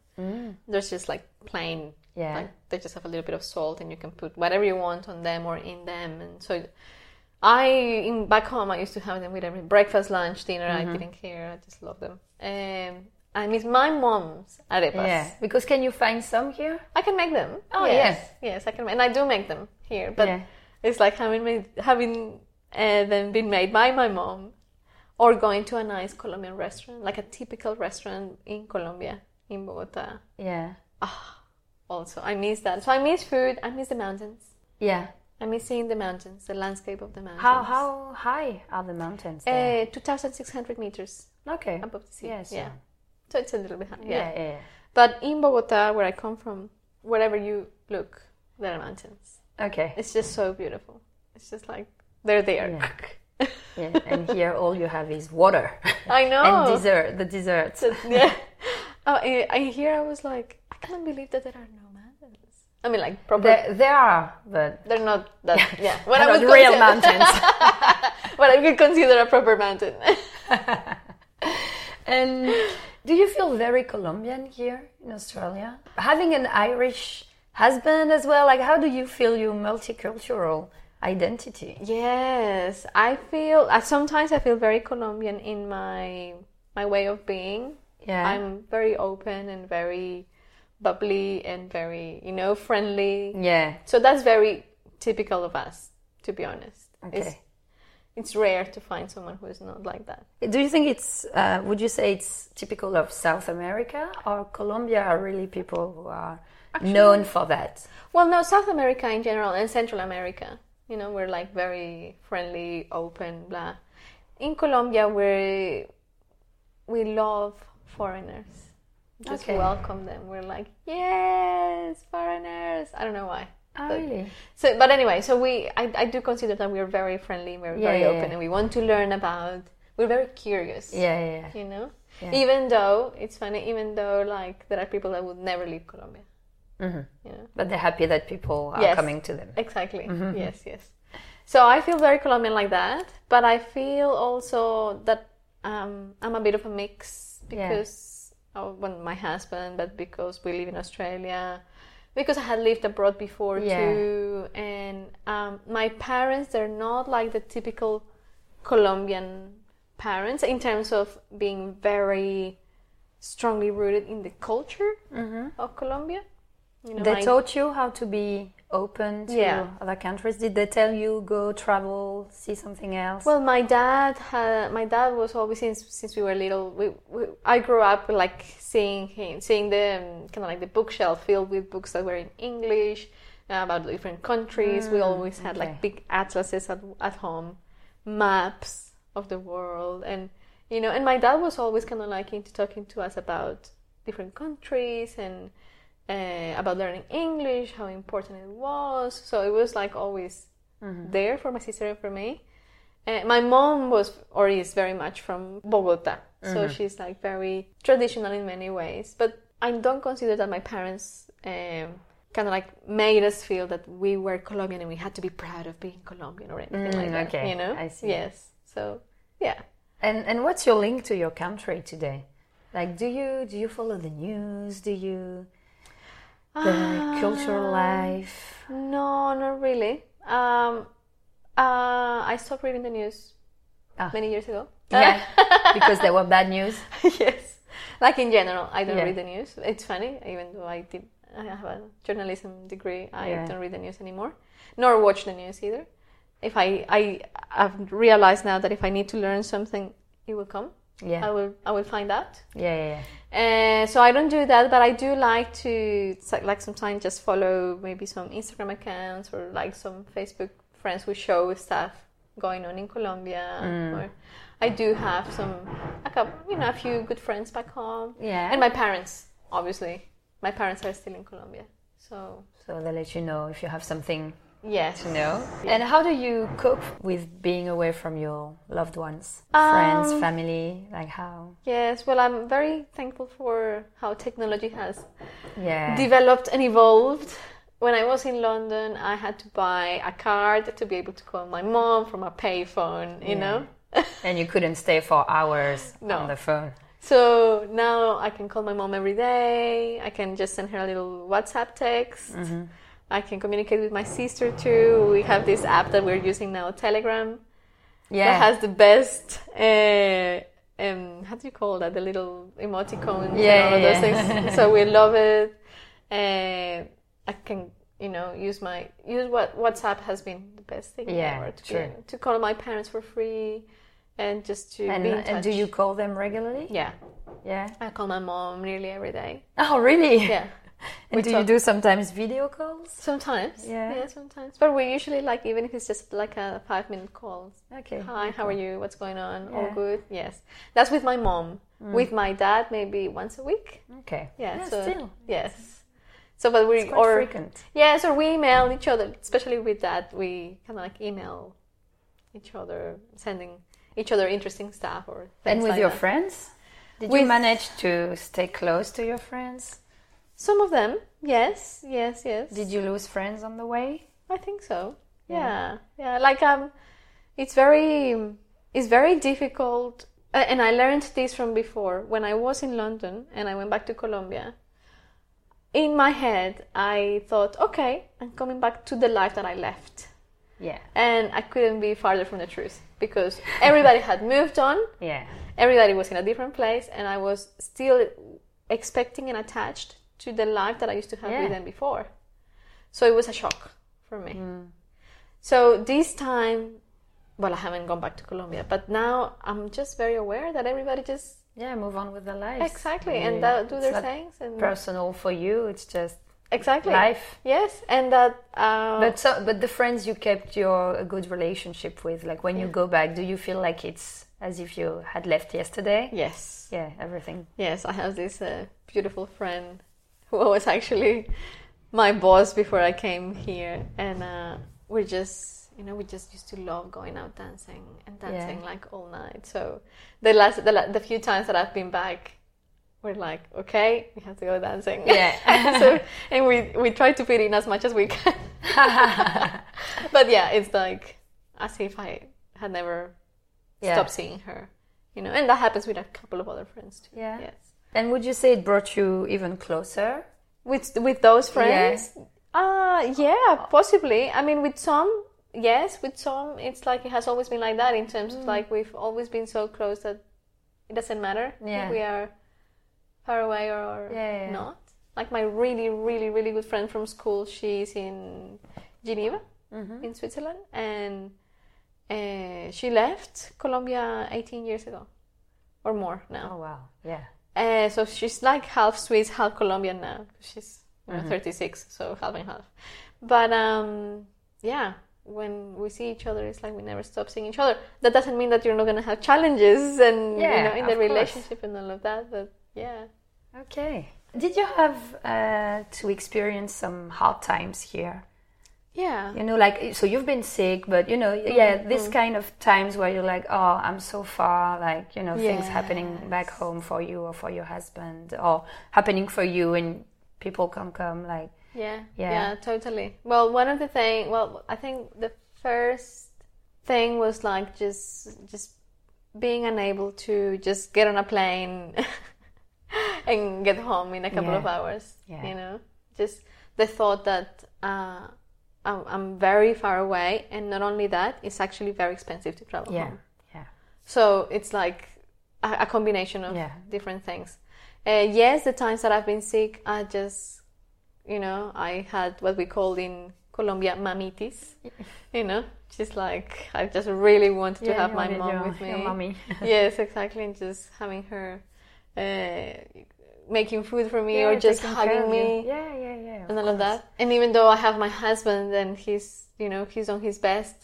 There's just like plain. Yeah. Like they just have a little bit of salt, and you can put whatever you want on them or in them. And so, I in back home I used to have them with every breakfast, lunch, dinner. I didn't care. I just love them. Um, I miss my mom's arepas. Yeah, because can you find some here? I can make them. Oh, yes, yes, I can, and I do make them here. But Yeah. it's like having made, having uh, them been made by my mom, or going to a nice Colombian restaurant, like a typical restaurant in Colombia, in Bogota. Yeah, Also, I miss that. So I miss food. I miss the mountains. yeah. I miss seeing the mountains, the landscape of the mountains. How how high are the mountains? Uh, Two thousand six hundred meters okay. above the sea. Yes. Yeah. So it's a little bit high. Yeah. yeah. But in Bogota, where I come from, wherever you look, there are mountains. Okay. It's just so beautiful. It's just like they're there. Yeah. Yeah. And here all you have is water I know. and dessert. The desserts. Yeah. Oh, I, I here I was like, I can't believe that there are no mountains. I mean, like proper. There, there are, but they're not that. Yeah. What I would real consider- mountains. What I could consider a proper mountain. and do you feel very Colombian here in Australia? Having an Irish husband as well. Like, how do you feel your multicultural identity? yes, I feel. I, sometimes I feel very Colombian in my my way of being. Yeah. I'm very open and very bubbly and very you know friendly. yeah. So that's very typical of us, to be honest. Okay. it's rare to find someone who is not like that. Do you think it's? Uh, would you say it's typical of South America or Colombia? Are really people who are known for that? Well, no, South America in general and Central America, you know, we're like very friendly, open, blah. In Colombia, we're we love foreigners. just Okay. welcome them. We're like, yes, foreigners. I don't know why. Oh, But- really? So, but anyway, so we, I, I do consider that we're very friendly, we're Yeah, very yeah, open, yeah. and we want to learn about. We're very curious. Yeah, yeah, yeah. You know, even though it's funny, even though like there are people that would never leave Colombia. Mhm. You know, But they're happy that people are Yes. coming to them. exactly. Mm-hmm. Yes, yes. So I feel very Colombian like that, but I feel also that um, I'm a bit of a mix Yeah. because of well, my husband, but because we live in Australia, because I had lived abroad before Yeah. too, and um, my parents they're not like the typical Colombian parents in terms of being very strongly rooted in the culture of Colombia. You know, They taught you how to be open to Yeah. other countries. Did they tell you go travel, see something else? Well, my dad had. My dad was always since since we were little. We, we I grew up like seeing him, seeing the um, kind of like the bookshelf filled with books that were in English uh, about different countries. we always had okay. like big atlases at at home, maps of the world, and you know. And my dad was always kind of like into talking to us about different countries and uh, about learning English, how important it was. So it was like always there for my sister and for me. Uh, my mom was or is very much from Bogota, so she's like very traditional in many ways. But I don't consider that my parents um, kind of like made us feel that we were Colombian and we had to be proud of being Colombian or anything like Mm, that. okay, You know? I see. Yes. So yeah. and and what's your link to your country today? Like, do you do you follow the news? Do you the cultural life? No, not really. Um, uh, I stopped reading the news Ah. many years ago. Yeah, because there were bad news. yes. Like in general, I don't Yeah. read the news. It's funny, even though I did, I have a journalism degree. I Yeah. don't read the news anymore, nor watch the news either. If I, I, I've realized now that if I need to learn something, it will come. Yeah, I will, I will find out. yeah, yeah. yeah. Uh, so I don't do that, but I do like to like, sometimes just follow maybe some Instagram accounts or like some Facebook friends who show stuff going on in Colombia. Mm. Or I do have some a couple, you know, a few good friends back home, Yeah. and my parents, obviously, my parents are still in Colombia. So So they let you know if you have something yes, to know. And how do you cope with being away from your loved ones, Um, friends, family? Like how? yes. Well, I'm very thankful for how technology has Yeah. developed and evolved. When I was in London, I had to buy a card to be able to call my mom from a payphone, you Yeah. know? and you couldn't stay for hours No. on the phone. So now I can call my mom every day. I can just send her a little WhatsApp text. Mm-hmm. I can communicate with my sister too. We have this app that we're using now, Telegram, Yeah. that has the best. Uh, um, how do you call that? The little emoticons Yeah, and all of yeah, those yeah. things. so we love it. Uh, I can, you know, use my use what WhatsApp has been the best thing Yeah, ever to, be- to call my parents for free and just to and, be in and do you call them regularly? Yeah, Yeah. I call my mom nearly every day. Oh, really? Yeah, And We do you do sometimes video calls? sometimes. Yeah. yeah, sometimes. But we usually like even if it's just like a five minute call. Okay. Hi, how are you? What's going on? All Yeah. Mm. good? Yes. That's with my mom. With my dad, maybe once a week. Okay. Yeah. Yeah, so, still. Yes. So, but we or frequent. yes, or we email each other. Especially with that, we kind of like email each other, sending each other interesting stuff or. And with like your that. friends? Did you manage to stay close to your friends? Some of them, yes, yes, yes. Did you lose friends on the way? I think so. Yeah. Yeah, yeah. Like um, it's very, it's very difficult. Uh, and I learned this from before when I was in London and I went back to Colombia. In my head, I thought, okay, I'm coming back to the life that I left, Yeah. and I couldn't be farther from the truth because everybody had moved on, Yeah. everybody was in a different place, and I was still expecting and attached to the life that I used to have Yeah. with them before. So it was a shock for me. So this time, well, I haven't gone back to Colombia, but now I'm just very aware that everybody just Yeah, move on with their lives. exactly Yeah. and that, do It's their things and personal for you. It's just exactly life. Yes, and that. Uh, But so, but the friends you kept your a good relationship with, like when you go back, do you feel like it's as if you had left yesterday. Yes. Yeah, everything. Yes, I have this uh, beautiful friend was actually my boss before I came here, and uh, we're just, you know, we just used to love going out dancing and dancing Yeah. like all night. So the last, the, the few times that I've been back, we're like, okay, we have to go dancing. Yeah. so and we we try to fit in as much as we can. but yeah, it's like as if I had never Yeah. stopped seeing her, you know. And that happens with a couple of other friends too. Yeah. Yes. And would you say it brought you even closer? With with those friends, uh yeah, possibly. I mean, with some, yes. With some, it's like it has always been like that in terms Mm. of like we've always been so close that it doesn't matter Yeah. if we are far away or, or yeah, yeah. not. Like my really, really, really good friend from school, she's in Geneva, Mm-hmm. in Switzerland, and uh, she left Colombia 18 years ago, or more now. Oh wow. Yeah. Uh, so she's like half Swiss, half Colombian now. She's you Mm-hmm. 36, so half and half. But um, yeah, when we see each other, it's like we never stop seeing each other. That doesn't mean that you're not gonna have challenges and you know in the course. relationship and all of that. But yeah, Okay. Did you have uh, to experience some hard times here? Yeah, You know, like so you've been sick, but you know, yeah, this kind of times where you're like, oh, I'm so far, like you know, things happening back home for you or for your husband, or happening for you, and people can come, like, yeah, Yeah. yeah, totally. Well, one of the thing, well, I think the first thing was like just just being unable to just get on a plane and get home in a couple Yeah. of hours. Yeah. You know, just the thought that uh, I'm, I'm very far away, and not only that, it's actually very expensive to travel yeah, home. yeah, So it's like a, a combination of Yeah. different things. Uh, yes, the times that I've been sick, I just, you know, I had what we call in Colombia mamitis. You know, just like I just really wanted to have my mom your- with me. your mommy. yes, exactly, and just having her uh, making food for me Yeah, or just hugging me Yeah, yeah, yeah. and all of that. And even though I have my husband and he's, you know, he's on his best,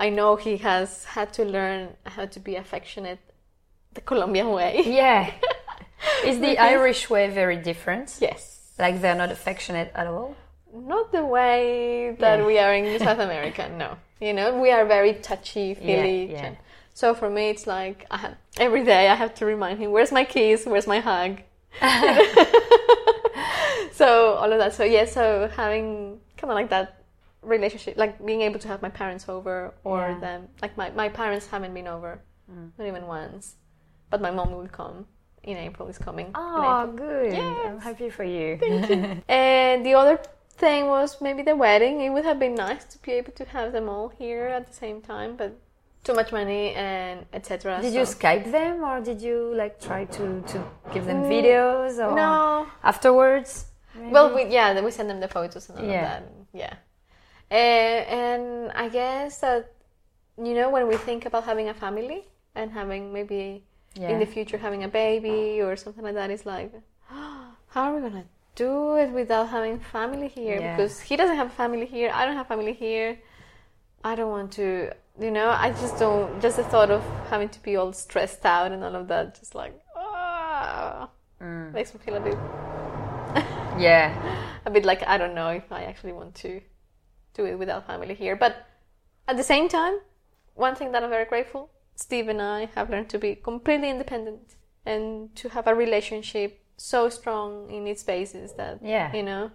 I know he has had to learn how to be affectionate the Colombian way. Yeah. Is the Irish way very different? Yes. Like they're not affectionate at all? Not the way that Yeah. we are in South America, no. You know, we are very touchy feely. Yeah, yeah. So for me, it's like I have, every day I have to remind him, where's my kiss? Where's my hug? so all of that. So yeah, so having kind of like that relationship, like being able to have my parents over or Yeah. them, like my, my parents haven't been over, mm. not even once, but my mom will come in April. Is coming. in Oh, good. Yes. I'm happy for you. Thank you. And the other thing was maybe the wedding. It would have been nice to be able to have them all here at the same time, but too much money and etc. Did so. you Skype them or did you like try to, to give them videos or Mm, No. afterwards? Well, we, yeah, then we send them the photos and all Yeah. of that. Yeah. And, and I guess that you know when we think about having a family and having maybe Yeah. in the future having a baby or something like that, it's like, how are we gonna do it without having family here? Yeah. Because he doesn't have family here. I don't have family here. I don't want to. You know, I just don't. Just the thought of having to be all stressed out and all of that, just like, ah, Mm. makes me feel a bit Yeah. a bit like I don't know if I actually want to do it without family here. But at the same time, one thing that I'm very grateful, Steve and I have learned to be completely independent and to have a relationship so strong in its basis that Yeah. you know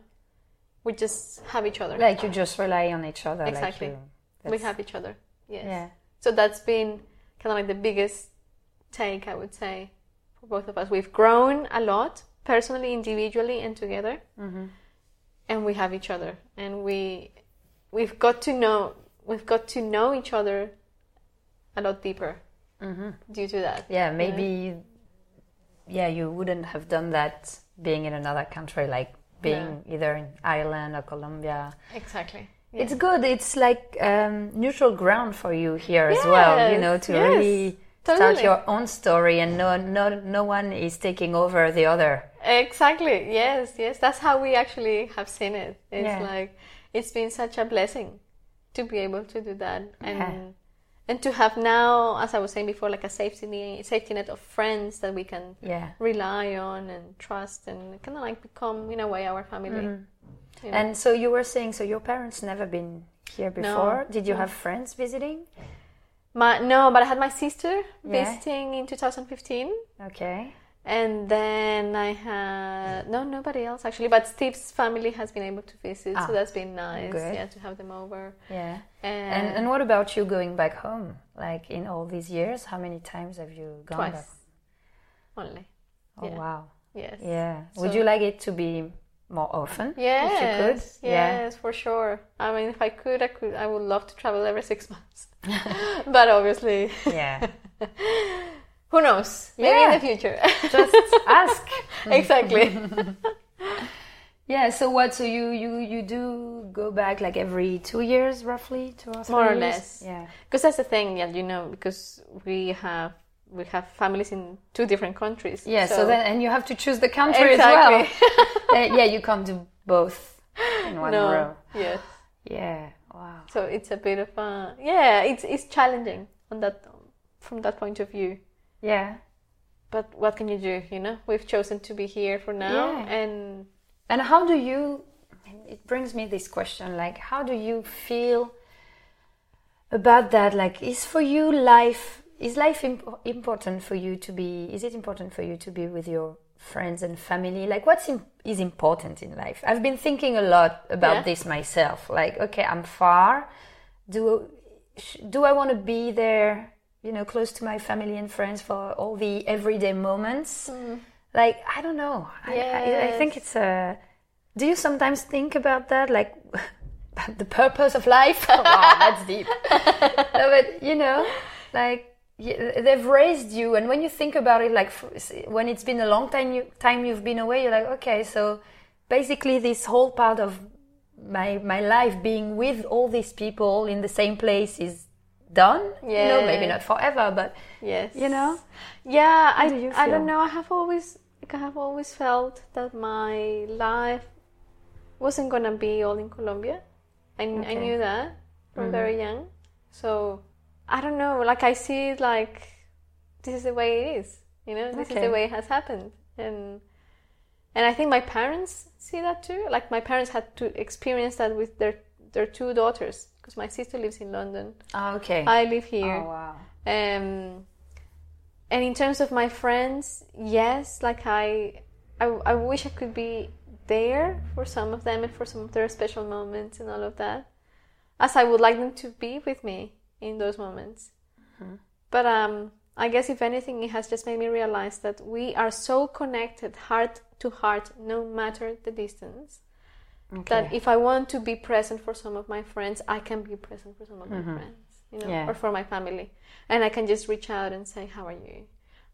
we just have each other. Like you just rely on each other. Exactly. Like you, we have each other. Yes. Yeah. So that's been kind of like the biggest take, I would say, for both of us. We've grown a lot, personally, individually, and together, Mm-hmm. and we have each other, and we we've got to know we've got to know each other a lot deeper Mm-hmm. due to that. Yeah, maybe. Yeah, you wouldn't have done that being in another country, like being either in Ireland or Colombia. Exactly. It's good. It's like um, neutral ground for you here as well. You know, to yes, really start totally. your own story, and no, no, no one is taking over the other. Exactly. Yes, yes. That's how we actually have seen it. It's Yeah. like it's been such a blessing to be able to do that, and Yeah. and to have now, as I was saying before, like a safety net, safety net of friends that we can Yeah. rely on and trust, and kind of like become in a way our family. Mm-hmm. Know. And so you were saying, so your parents never been here before. No. Did you no. have friends visiting? My, no, but I had my sister Yeah. visiting in 2015. Okay. And then I had no nobody else actually, but Steve's family has been able to visit, Ah, so that's been nice. good. Yeah, to have them over. Yeah. And, And and what about you going back home? Like in all these years, how many times have you gone twice back? only. Oh yeah. wow. Yes. Yeah. Would you like it to be more often? Yes. If you could. Yes, for sure. I mean, if I could, I could. I would love to travel every six months. but obviously, Yeah. who knows? Maybe Yeah. in the future. Just ask. exactly. Yeah. So what? So you you you do go back like every two years, roughly, two or three More or years? less. Yeah. Because that's the thing, yeah. You know, because we have we have families in two different countries. Yeah. So, then and you have to choose the country as well. Uh, yeah. You can't do both in one no. row. Yes. Yeah. Wow. So it's a bit of a yeah. It's it's challenging on that from that point of view. Yeah. But what can you do? You know, we've chosen to be here for now, Yeah. and And how do you? It brings me this question: like, how do you feel about that? Like, is for you life? Is life imp- important for you to be? Is it important for you to be with your friends and family? Like, what's is important in life? I've been thinking a lot about Yeah. this myself. Like, okay, I'm far. Do sh- do I want to be there? You know, close to my family and friends for all the everyday moments. Mm. Like, I don't know. I, I, I think it's a. Do you sometimes think about that, like the purpose of life? wow, that's deep. no, but you know, like they've raised you, and when you think about it, like when it's been a long time, you, time you've been away, you're like, okay, so basically this whole part of my my life being with all these people in the same place is done. You know, maybe not forever, but yes, you know. Yeah, I do you I don't know. I have always like, I have always felt that my life wasn't gonna be all in Colombia. I, I Okay. Mm-hmm. knew that from very young. So I don't know. Like I see it like this is the way it is. You know, this is the way it has happened, and and I think my parents see that too. Like my parents had to experience that with their their two daughters because my sister lives in London. Ah, okay. I live here. Oh wow. Um, and in terms of my friends, yes, like I, I, I wish I could be there for some of them and for some of their special moments and all of that, as I would like them to be with me in those moments. But um, I guess if anything, it has just made me realize that we are so connected, heart to heart, no matter the distance. That if I want to be present for some of my friends, I can be present for some of my friends, you know, Mm-hmm. Yeah. or for my family, and I can just reach out and say, "How are you?"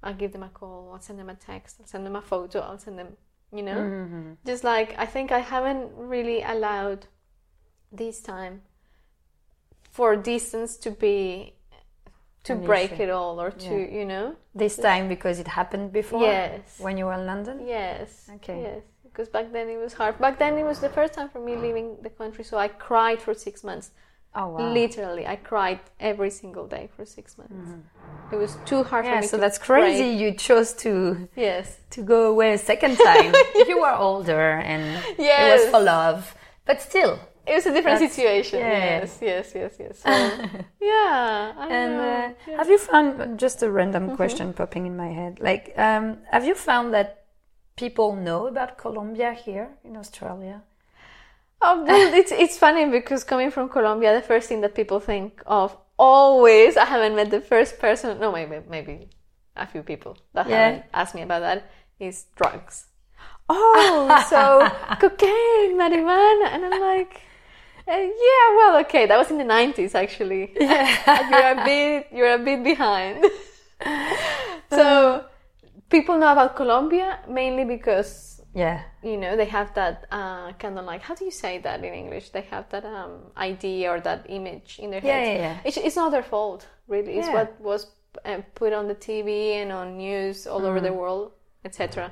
I'll give them a call. I'll send them a text. I'll send them a photo. I'll send them, you know, Mm-hmm. just like I think I haven't really allowed this time for distance to be to An break issue. it all or to Yeah. you know This time because it happened before. Yes. When you were in London. Yes. Okay. Yes. Because back then it was hard. Back then it was the first time for me leaving the country, so I cried for six months. Oh wow. Literally, I cried every single day for six months. It was too hard for Mm-hmm. Yeah, me. so that's crazy. break. You chose to Yes. to go away a second time. you were older and it was Yes. for love, but still. It was a different That's- situation. yeah. Yes. Yes. Yes. Yes. So, yeah. I And uh, Yeah. have you found just a random question popping in my head? Like, um, have you found that people know about Colombia here in Australia? Oh, it's it's funny because coming from Colombia, the first thing that people think of always, I haven't met the first person. No, maybe maybe a few people that Yeah. haven't asked me about that is drugs. Oh, so cocaine, marijuana, and I'm like, yeah, well, okay, that was in the '90s actually. Yeah. you're a bit you're a bit behind. so people know about Colombia mainly because Yeah. you know they have that uh, kind of like how do you say that in english they have that um, idea or that image in their Yeah, heads yeah, yeah. It's, it's not their fault really it's Yeah. what was uh, put on the tv and on news all over the Mm-hmm. world etc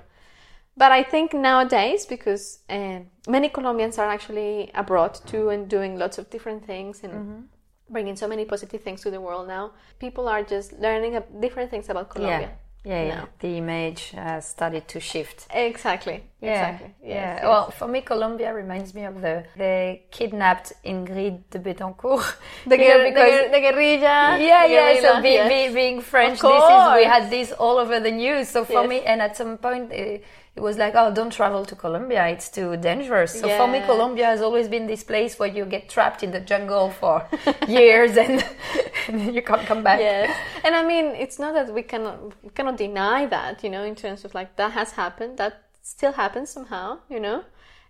but i think nowadays because uh, many colombians are actually abroad too and doing lots of different things and Mm-hmm. bringing so many positive things to the world now. People are just learning different things about Colombia. Yeah, yeah. No. The image has started to shift. Exactly. Yeah, Exactly. Yes, yeah. yes. Well, for me, Colombia reminds me of the the kidnapped Ingrid de Betancourt. the, guer- the, guer- the guerrilla. yeah, the yeah. So be, yes. be, being French, this is we had this all over the news. So for me, and at some point, uh, it was like, oh, don't travel to Colombia; it's too dangerous. So for me, Colombia has always been this place where you get trapped in the jungle for years and, and you can't come back. yes and i mean it's not that we cannot we cannot deny that you know in terms of like that has happened that still happens somehow you know.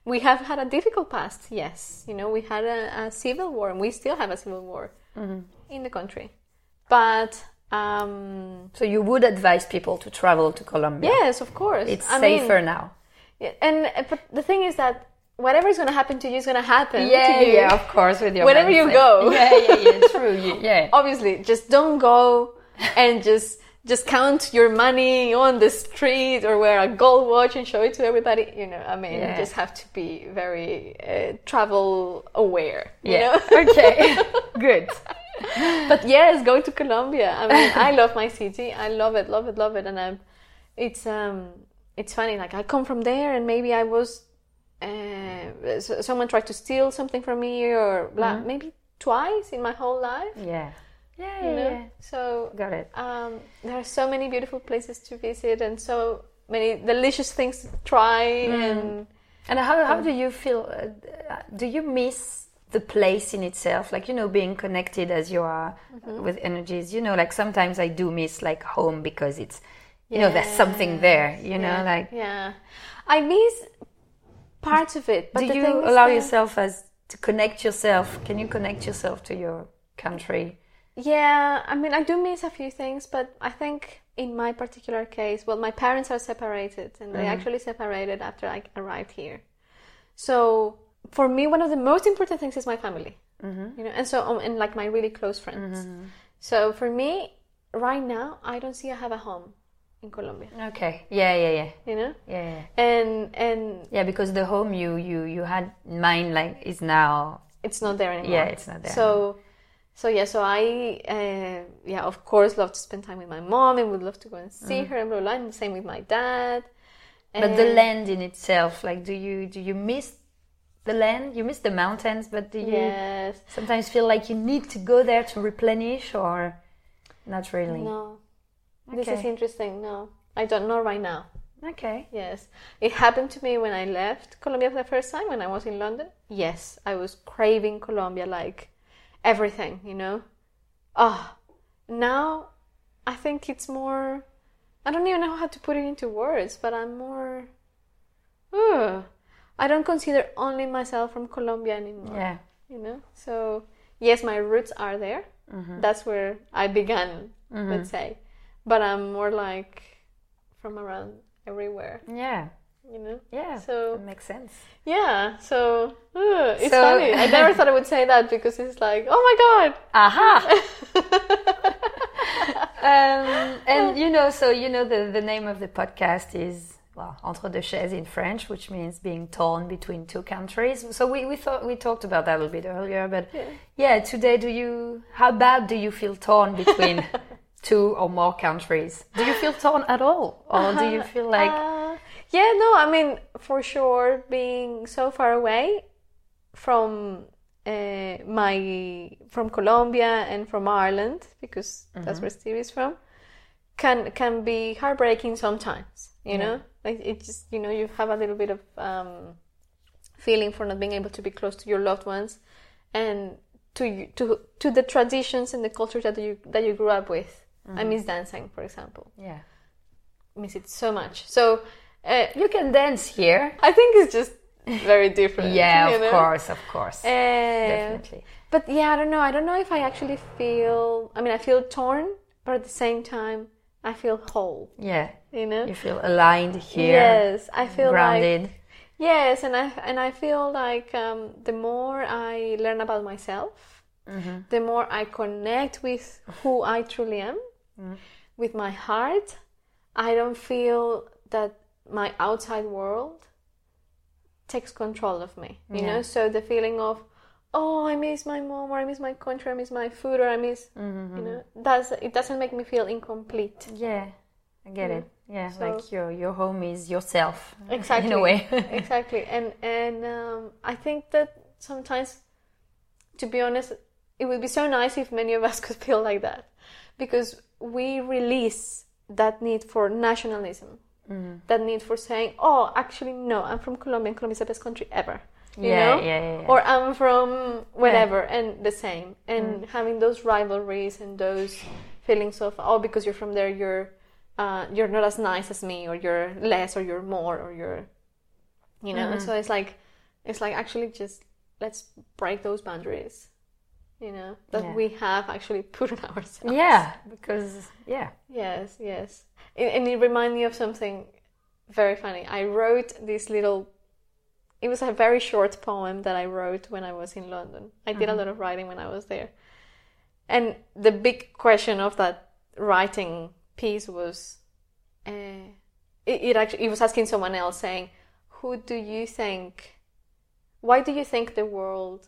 We have had a difficult past yes you know we had a, a civil war and we still have a civil war mm-hmm. in the country. But um So you would advise people to travel to Colombia? yes of course It's I mean, safer now. and but the thing is that whatever is going to happen to you is going to happen Yeah, to you. yeah, of course, with your Wherever you go. Yeah, yeah, yeah, true. you- Yeah. obviously just don't go and just just count your money on the street or wear a gold watch and show it to everybody you know i mean Yeah. you just have to be very uh, travel aware you Yeah. know okay. Good. But yes going to colombia i mean i love my city i love it love it love it and i'm it's um it's funny like i come from there and maybe i was uh, so- someone tried to steal something from me or blah, Mm-hmm. maybe twice in my whole life Yeah. Yeah, you know yeah. so Got it. um, there are so many beautiful places to visit and so many delicious things to try and And how, how do you feel? Uh, do you miss the place in itself? Like, you know, being connected as you are mm-hmm. with energies, you know, like sometimes I do miss like home because it's, you know, there's something there, you know, like, yeah i miss part of it but do you allow that- yourself as to connect yourself? Can you connect yourself to your country? yeah i mean i do miss a few things but i think in my particular case well my parents are separated and they mm-hmm. actually separated after i arrived here so for me one of the most important things is my family you know and so um, and like my really close friends so for me right now i don't see i have a home in colombia Okay. Yeah, yeah, yeah. you know Yeah, yeah. and and Yeah, because the home you you you had in mind like is now it's not there anymore Yeah, it's not there so so yeah so i uh, yeah of course love to spend time with my mom and would love to go and see Mm-hmm. her and blah, blah, and the same with my dad But the land in itself, like, do you do you miss the land? You miss the mountains, but do you yes sometimes feel like you need to go there to replenish, or not really? no this is interesting no i don't know right now Okay. Yes. It happened to me when I left Colombia for the first time when I was in London. Yes, I was craving Colombia like everything, you know? Ah, now I think it's more. I don't even know how to put it into words, but I'm more. Ugh. I don't consider only myself from Colombia anymore, Yeah. you know? So, yes, my roots are there. That's where I began, let's say. But I'm more like from around everywhere, Yeah. you know? Yeah. So- that makes sense. Yeah, so uh, it's So- funny. I never thought I would say that because it's like, oh my god. Aha. um, and you know, so you know, the the name of the podcast is well, entre deux chaises in French, which means being torn between two countries. So we, we thought we talked about that a little bit earlier, but yeah. today, do you how bad do you feel torn between two or more countries? Do you feel torn at all, or do you feel like Uh, yeah, no, I mean, for sure, being so far away from uh, my from Colombia and from Ireland because that's where Steve is from can can be heartbreaking sometimes. You know, like it just you know you have a little bit of um, feeling for not being able to be close to your loved ones and to you- to to the traditions and the culture that you that you grew up with. I miss dancing, for example. yeah? miss it so much. So uh, You can dance here. I think it's just very different. Yeah, of know? course, of course, Uh, definitely. But yeah, I don't know. I don't know if I actually feel. I mean, I feel torn, but at the same time, I feel whole. Yeah, You know. you feel aligned here, Yes, I feel grounded. like yes, and I and I feel like um, the more I learn about myself, Mm-hmm. the more I connect with who I truly am, Mm. with my heart. I don't feel that my outside world takes control of me. You Yeah. know, so the feeling of oh I miss my mom or I miss my country, I miss my food or I miss Mm-hmm. you know that's it doesn't make me feel incomplete. Yeah, I get it. Yeah, So- like your your home is yourself. Exactly. In a way. exactly. And and um, I think that sometimes, to be honest, it would be so nice if many of us could feel like that, because we release that need for nationalism, Mm. that need for saying, "Oh, actually, no, I'm from Colombia. and Colombia is the best country ever." You yeah, know? yeah, yeah. Or I'm from whatever, and the same, and having those rivalries and those feelings of oh, because you're from there, you're uh, you're not as nice as me, or you're less, or you're more, or you're, you know. And so it's like, it's like actually just let's break those boundaries, you know, that Yeah. we have actually put on ourselves. yeah, because yeah, Yes, yes. It, and it reminded me of something very funny. I wrote this little. It was a very short poem that I wrote when I was in London. I did a lot of writing when I was there, and the big question of that writing piece was, uh, it, it actually it was asking someone else saying, "Who do you think? Why do you think the world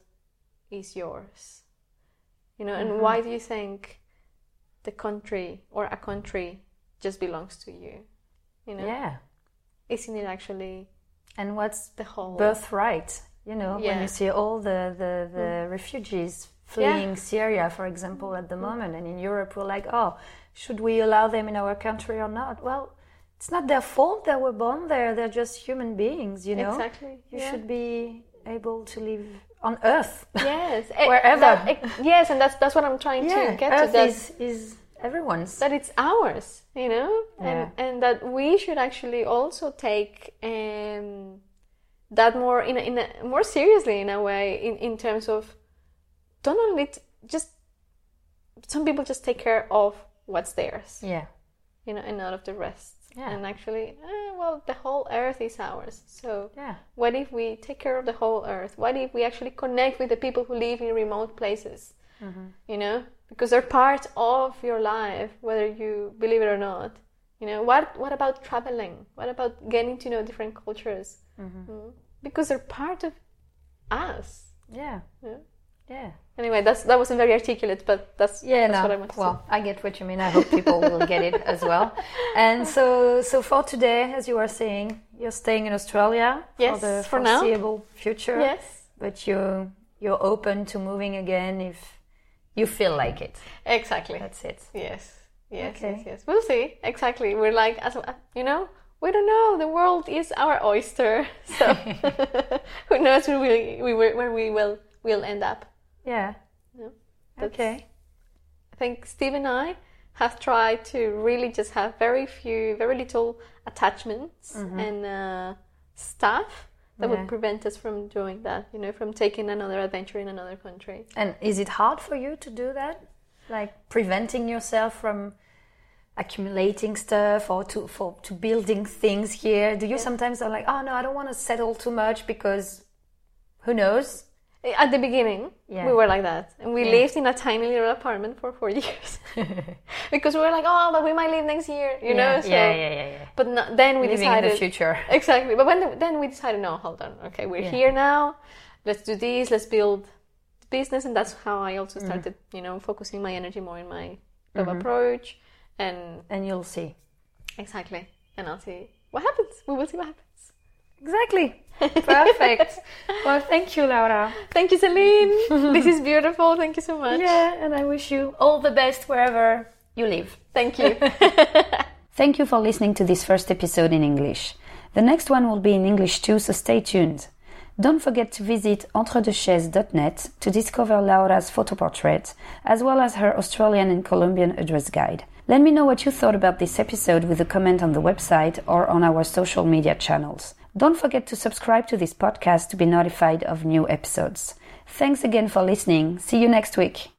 is yours? You know, and why do you think?" the country or a country just belongs to you. You know, yeah. isn't it actually And what's the whole? birthright? You know, when you see all the the, the refugees fleeing Syria, for example, at the moment, and in Europe, we're like, oh, should we allow them in our country or not? Well, it's not their fault that were born there. They're just human beings. You know, Exactly. you yeah. should be able to live on Earth. Yes. eh, Wherever. that- eh, yes, and that's that's what I'm trying yeah, to get Earth to. That is is everyone's. that it's ours, you know, and and that we should actually also take um, that more in a, in a more seriously in a way in in terms of don't only t- just some people just take care of what's theirs. yeah, you know, and not of the rest. Yeah. And actually, eh, well, the whole earth is ours. So yeah, what if we take care of the whole earth? What if we actually connect with the people who live in remote places? Mm-hmm. You know, because they're part of your life, whether you believe it or not. You know, what what about traveling? What about getting to know different cultures? Mm-hmm. Mm. Because they're part of us. yeah, Yeah. yeah. Anyway, that's that wasn't very articulate, but that's Yeah, that's no. what I want to well, I get what you mean. I hope people will get it as well. And so, so for today, as you were saying, you're staying in Australia Yes, for the for now. foreseeable future. Yes. But you you're open to moving again if you feel like it. Exactly. That's it. Yes, yes, Okay. yes, yes. We'll see. Exactly. We're like, as you know, we don't know. The world is our oyster. So who knows where we, where we will will end up. Yeah. Yeah. Okay. I think Steve and I have tried to really just have very few, very little attachments and uh, stuff that Yeah. would prevent us from doing that. You know, from taking another adventure in another country. And is it hard for you to do that? Like preventing yourself from accumulating stuff or to for to building things here? Do you sometimes are like, oh no, I don't want to settle too much because who knows? At the beginning, Yeah. we were like that, and we lived in a tiny little apartment for four years because we were like, "Oh, but we might leave next year," you know. yeah, So, yeah, yeah, yeah, yeah. But no, then we Living in decided the future. exactly. But when then we decided, no, hold on, okay, we're Yeah. here now. Let's do this. Let's build the business, and that's how I also Mm-hmm. started, you know, focusing my energy more in my love approach, and And you'll see. exactly. And I'll see what happens. We will see what happens. Exactly. Perfect. well, thank you, Laura. Thank you, Celine. this is beautiful. Thank you so much. Yeah, and I wish you all the best wherever you live. Thank you. Thank you for listening to this first episode in English. The next one will be in English too, so stay tuned. Don't forget to visit entredeuxchaises.net to discover Laura's photo portrait, as well as her Australian and Colombian address guide. Let me know what you thought about this episode with a comment on the website or on our social media channels. Don't forget to subscribe to this podcast to be notified of new episodes. Thanks again for listening. See you next week.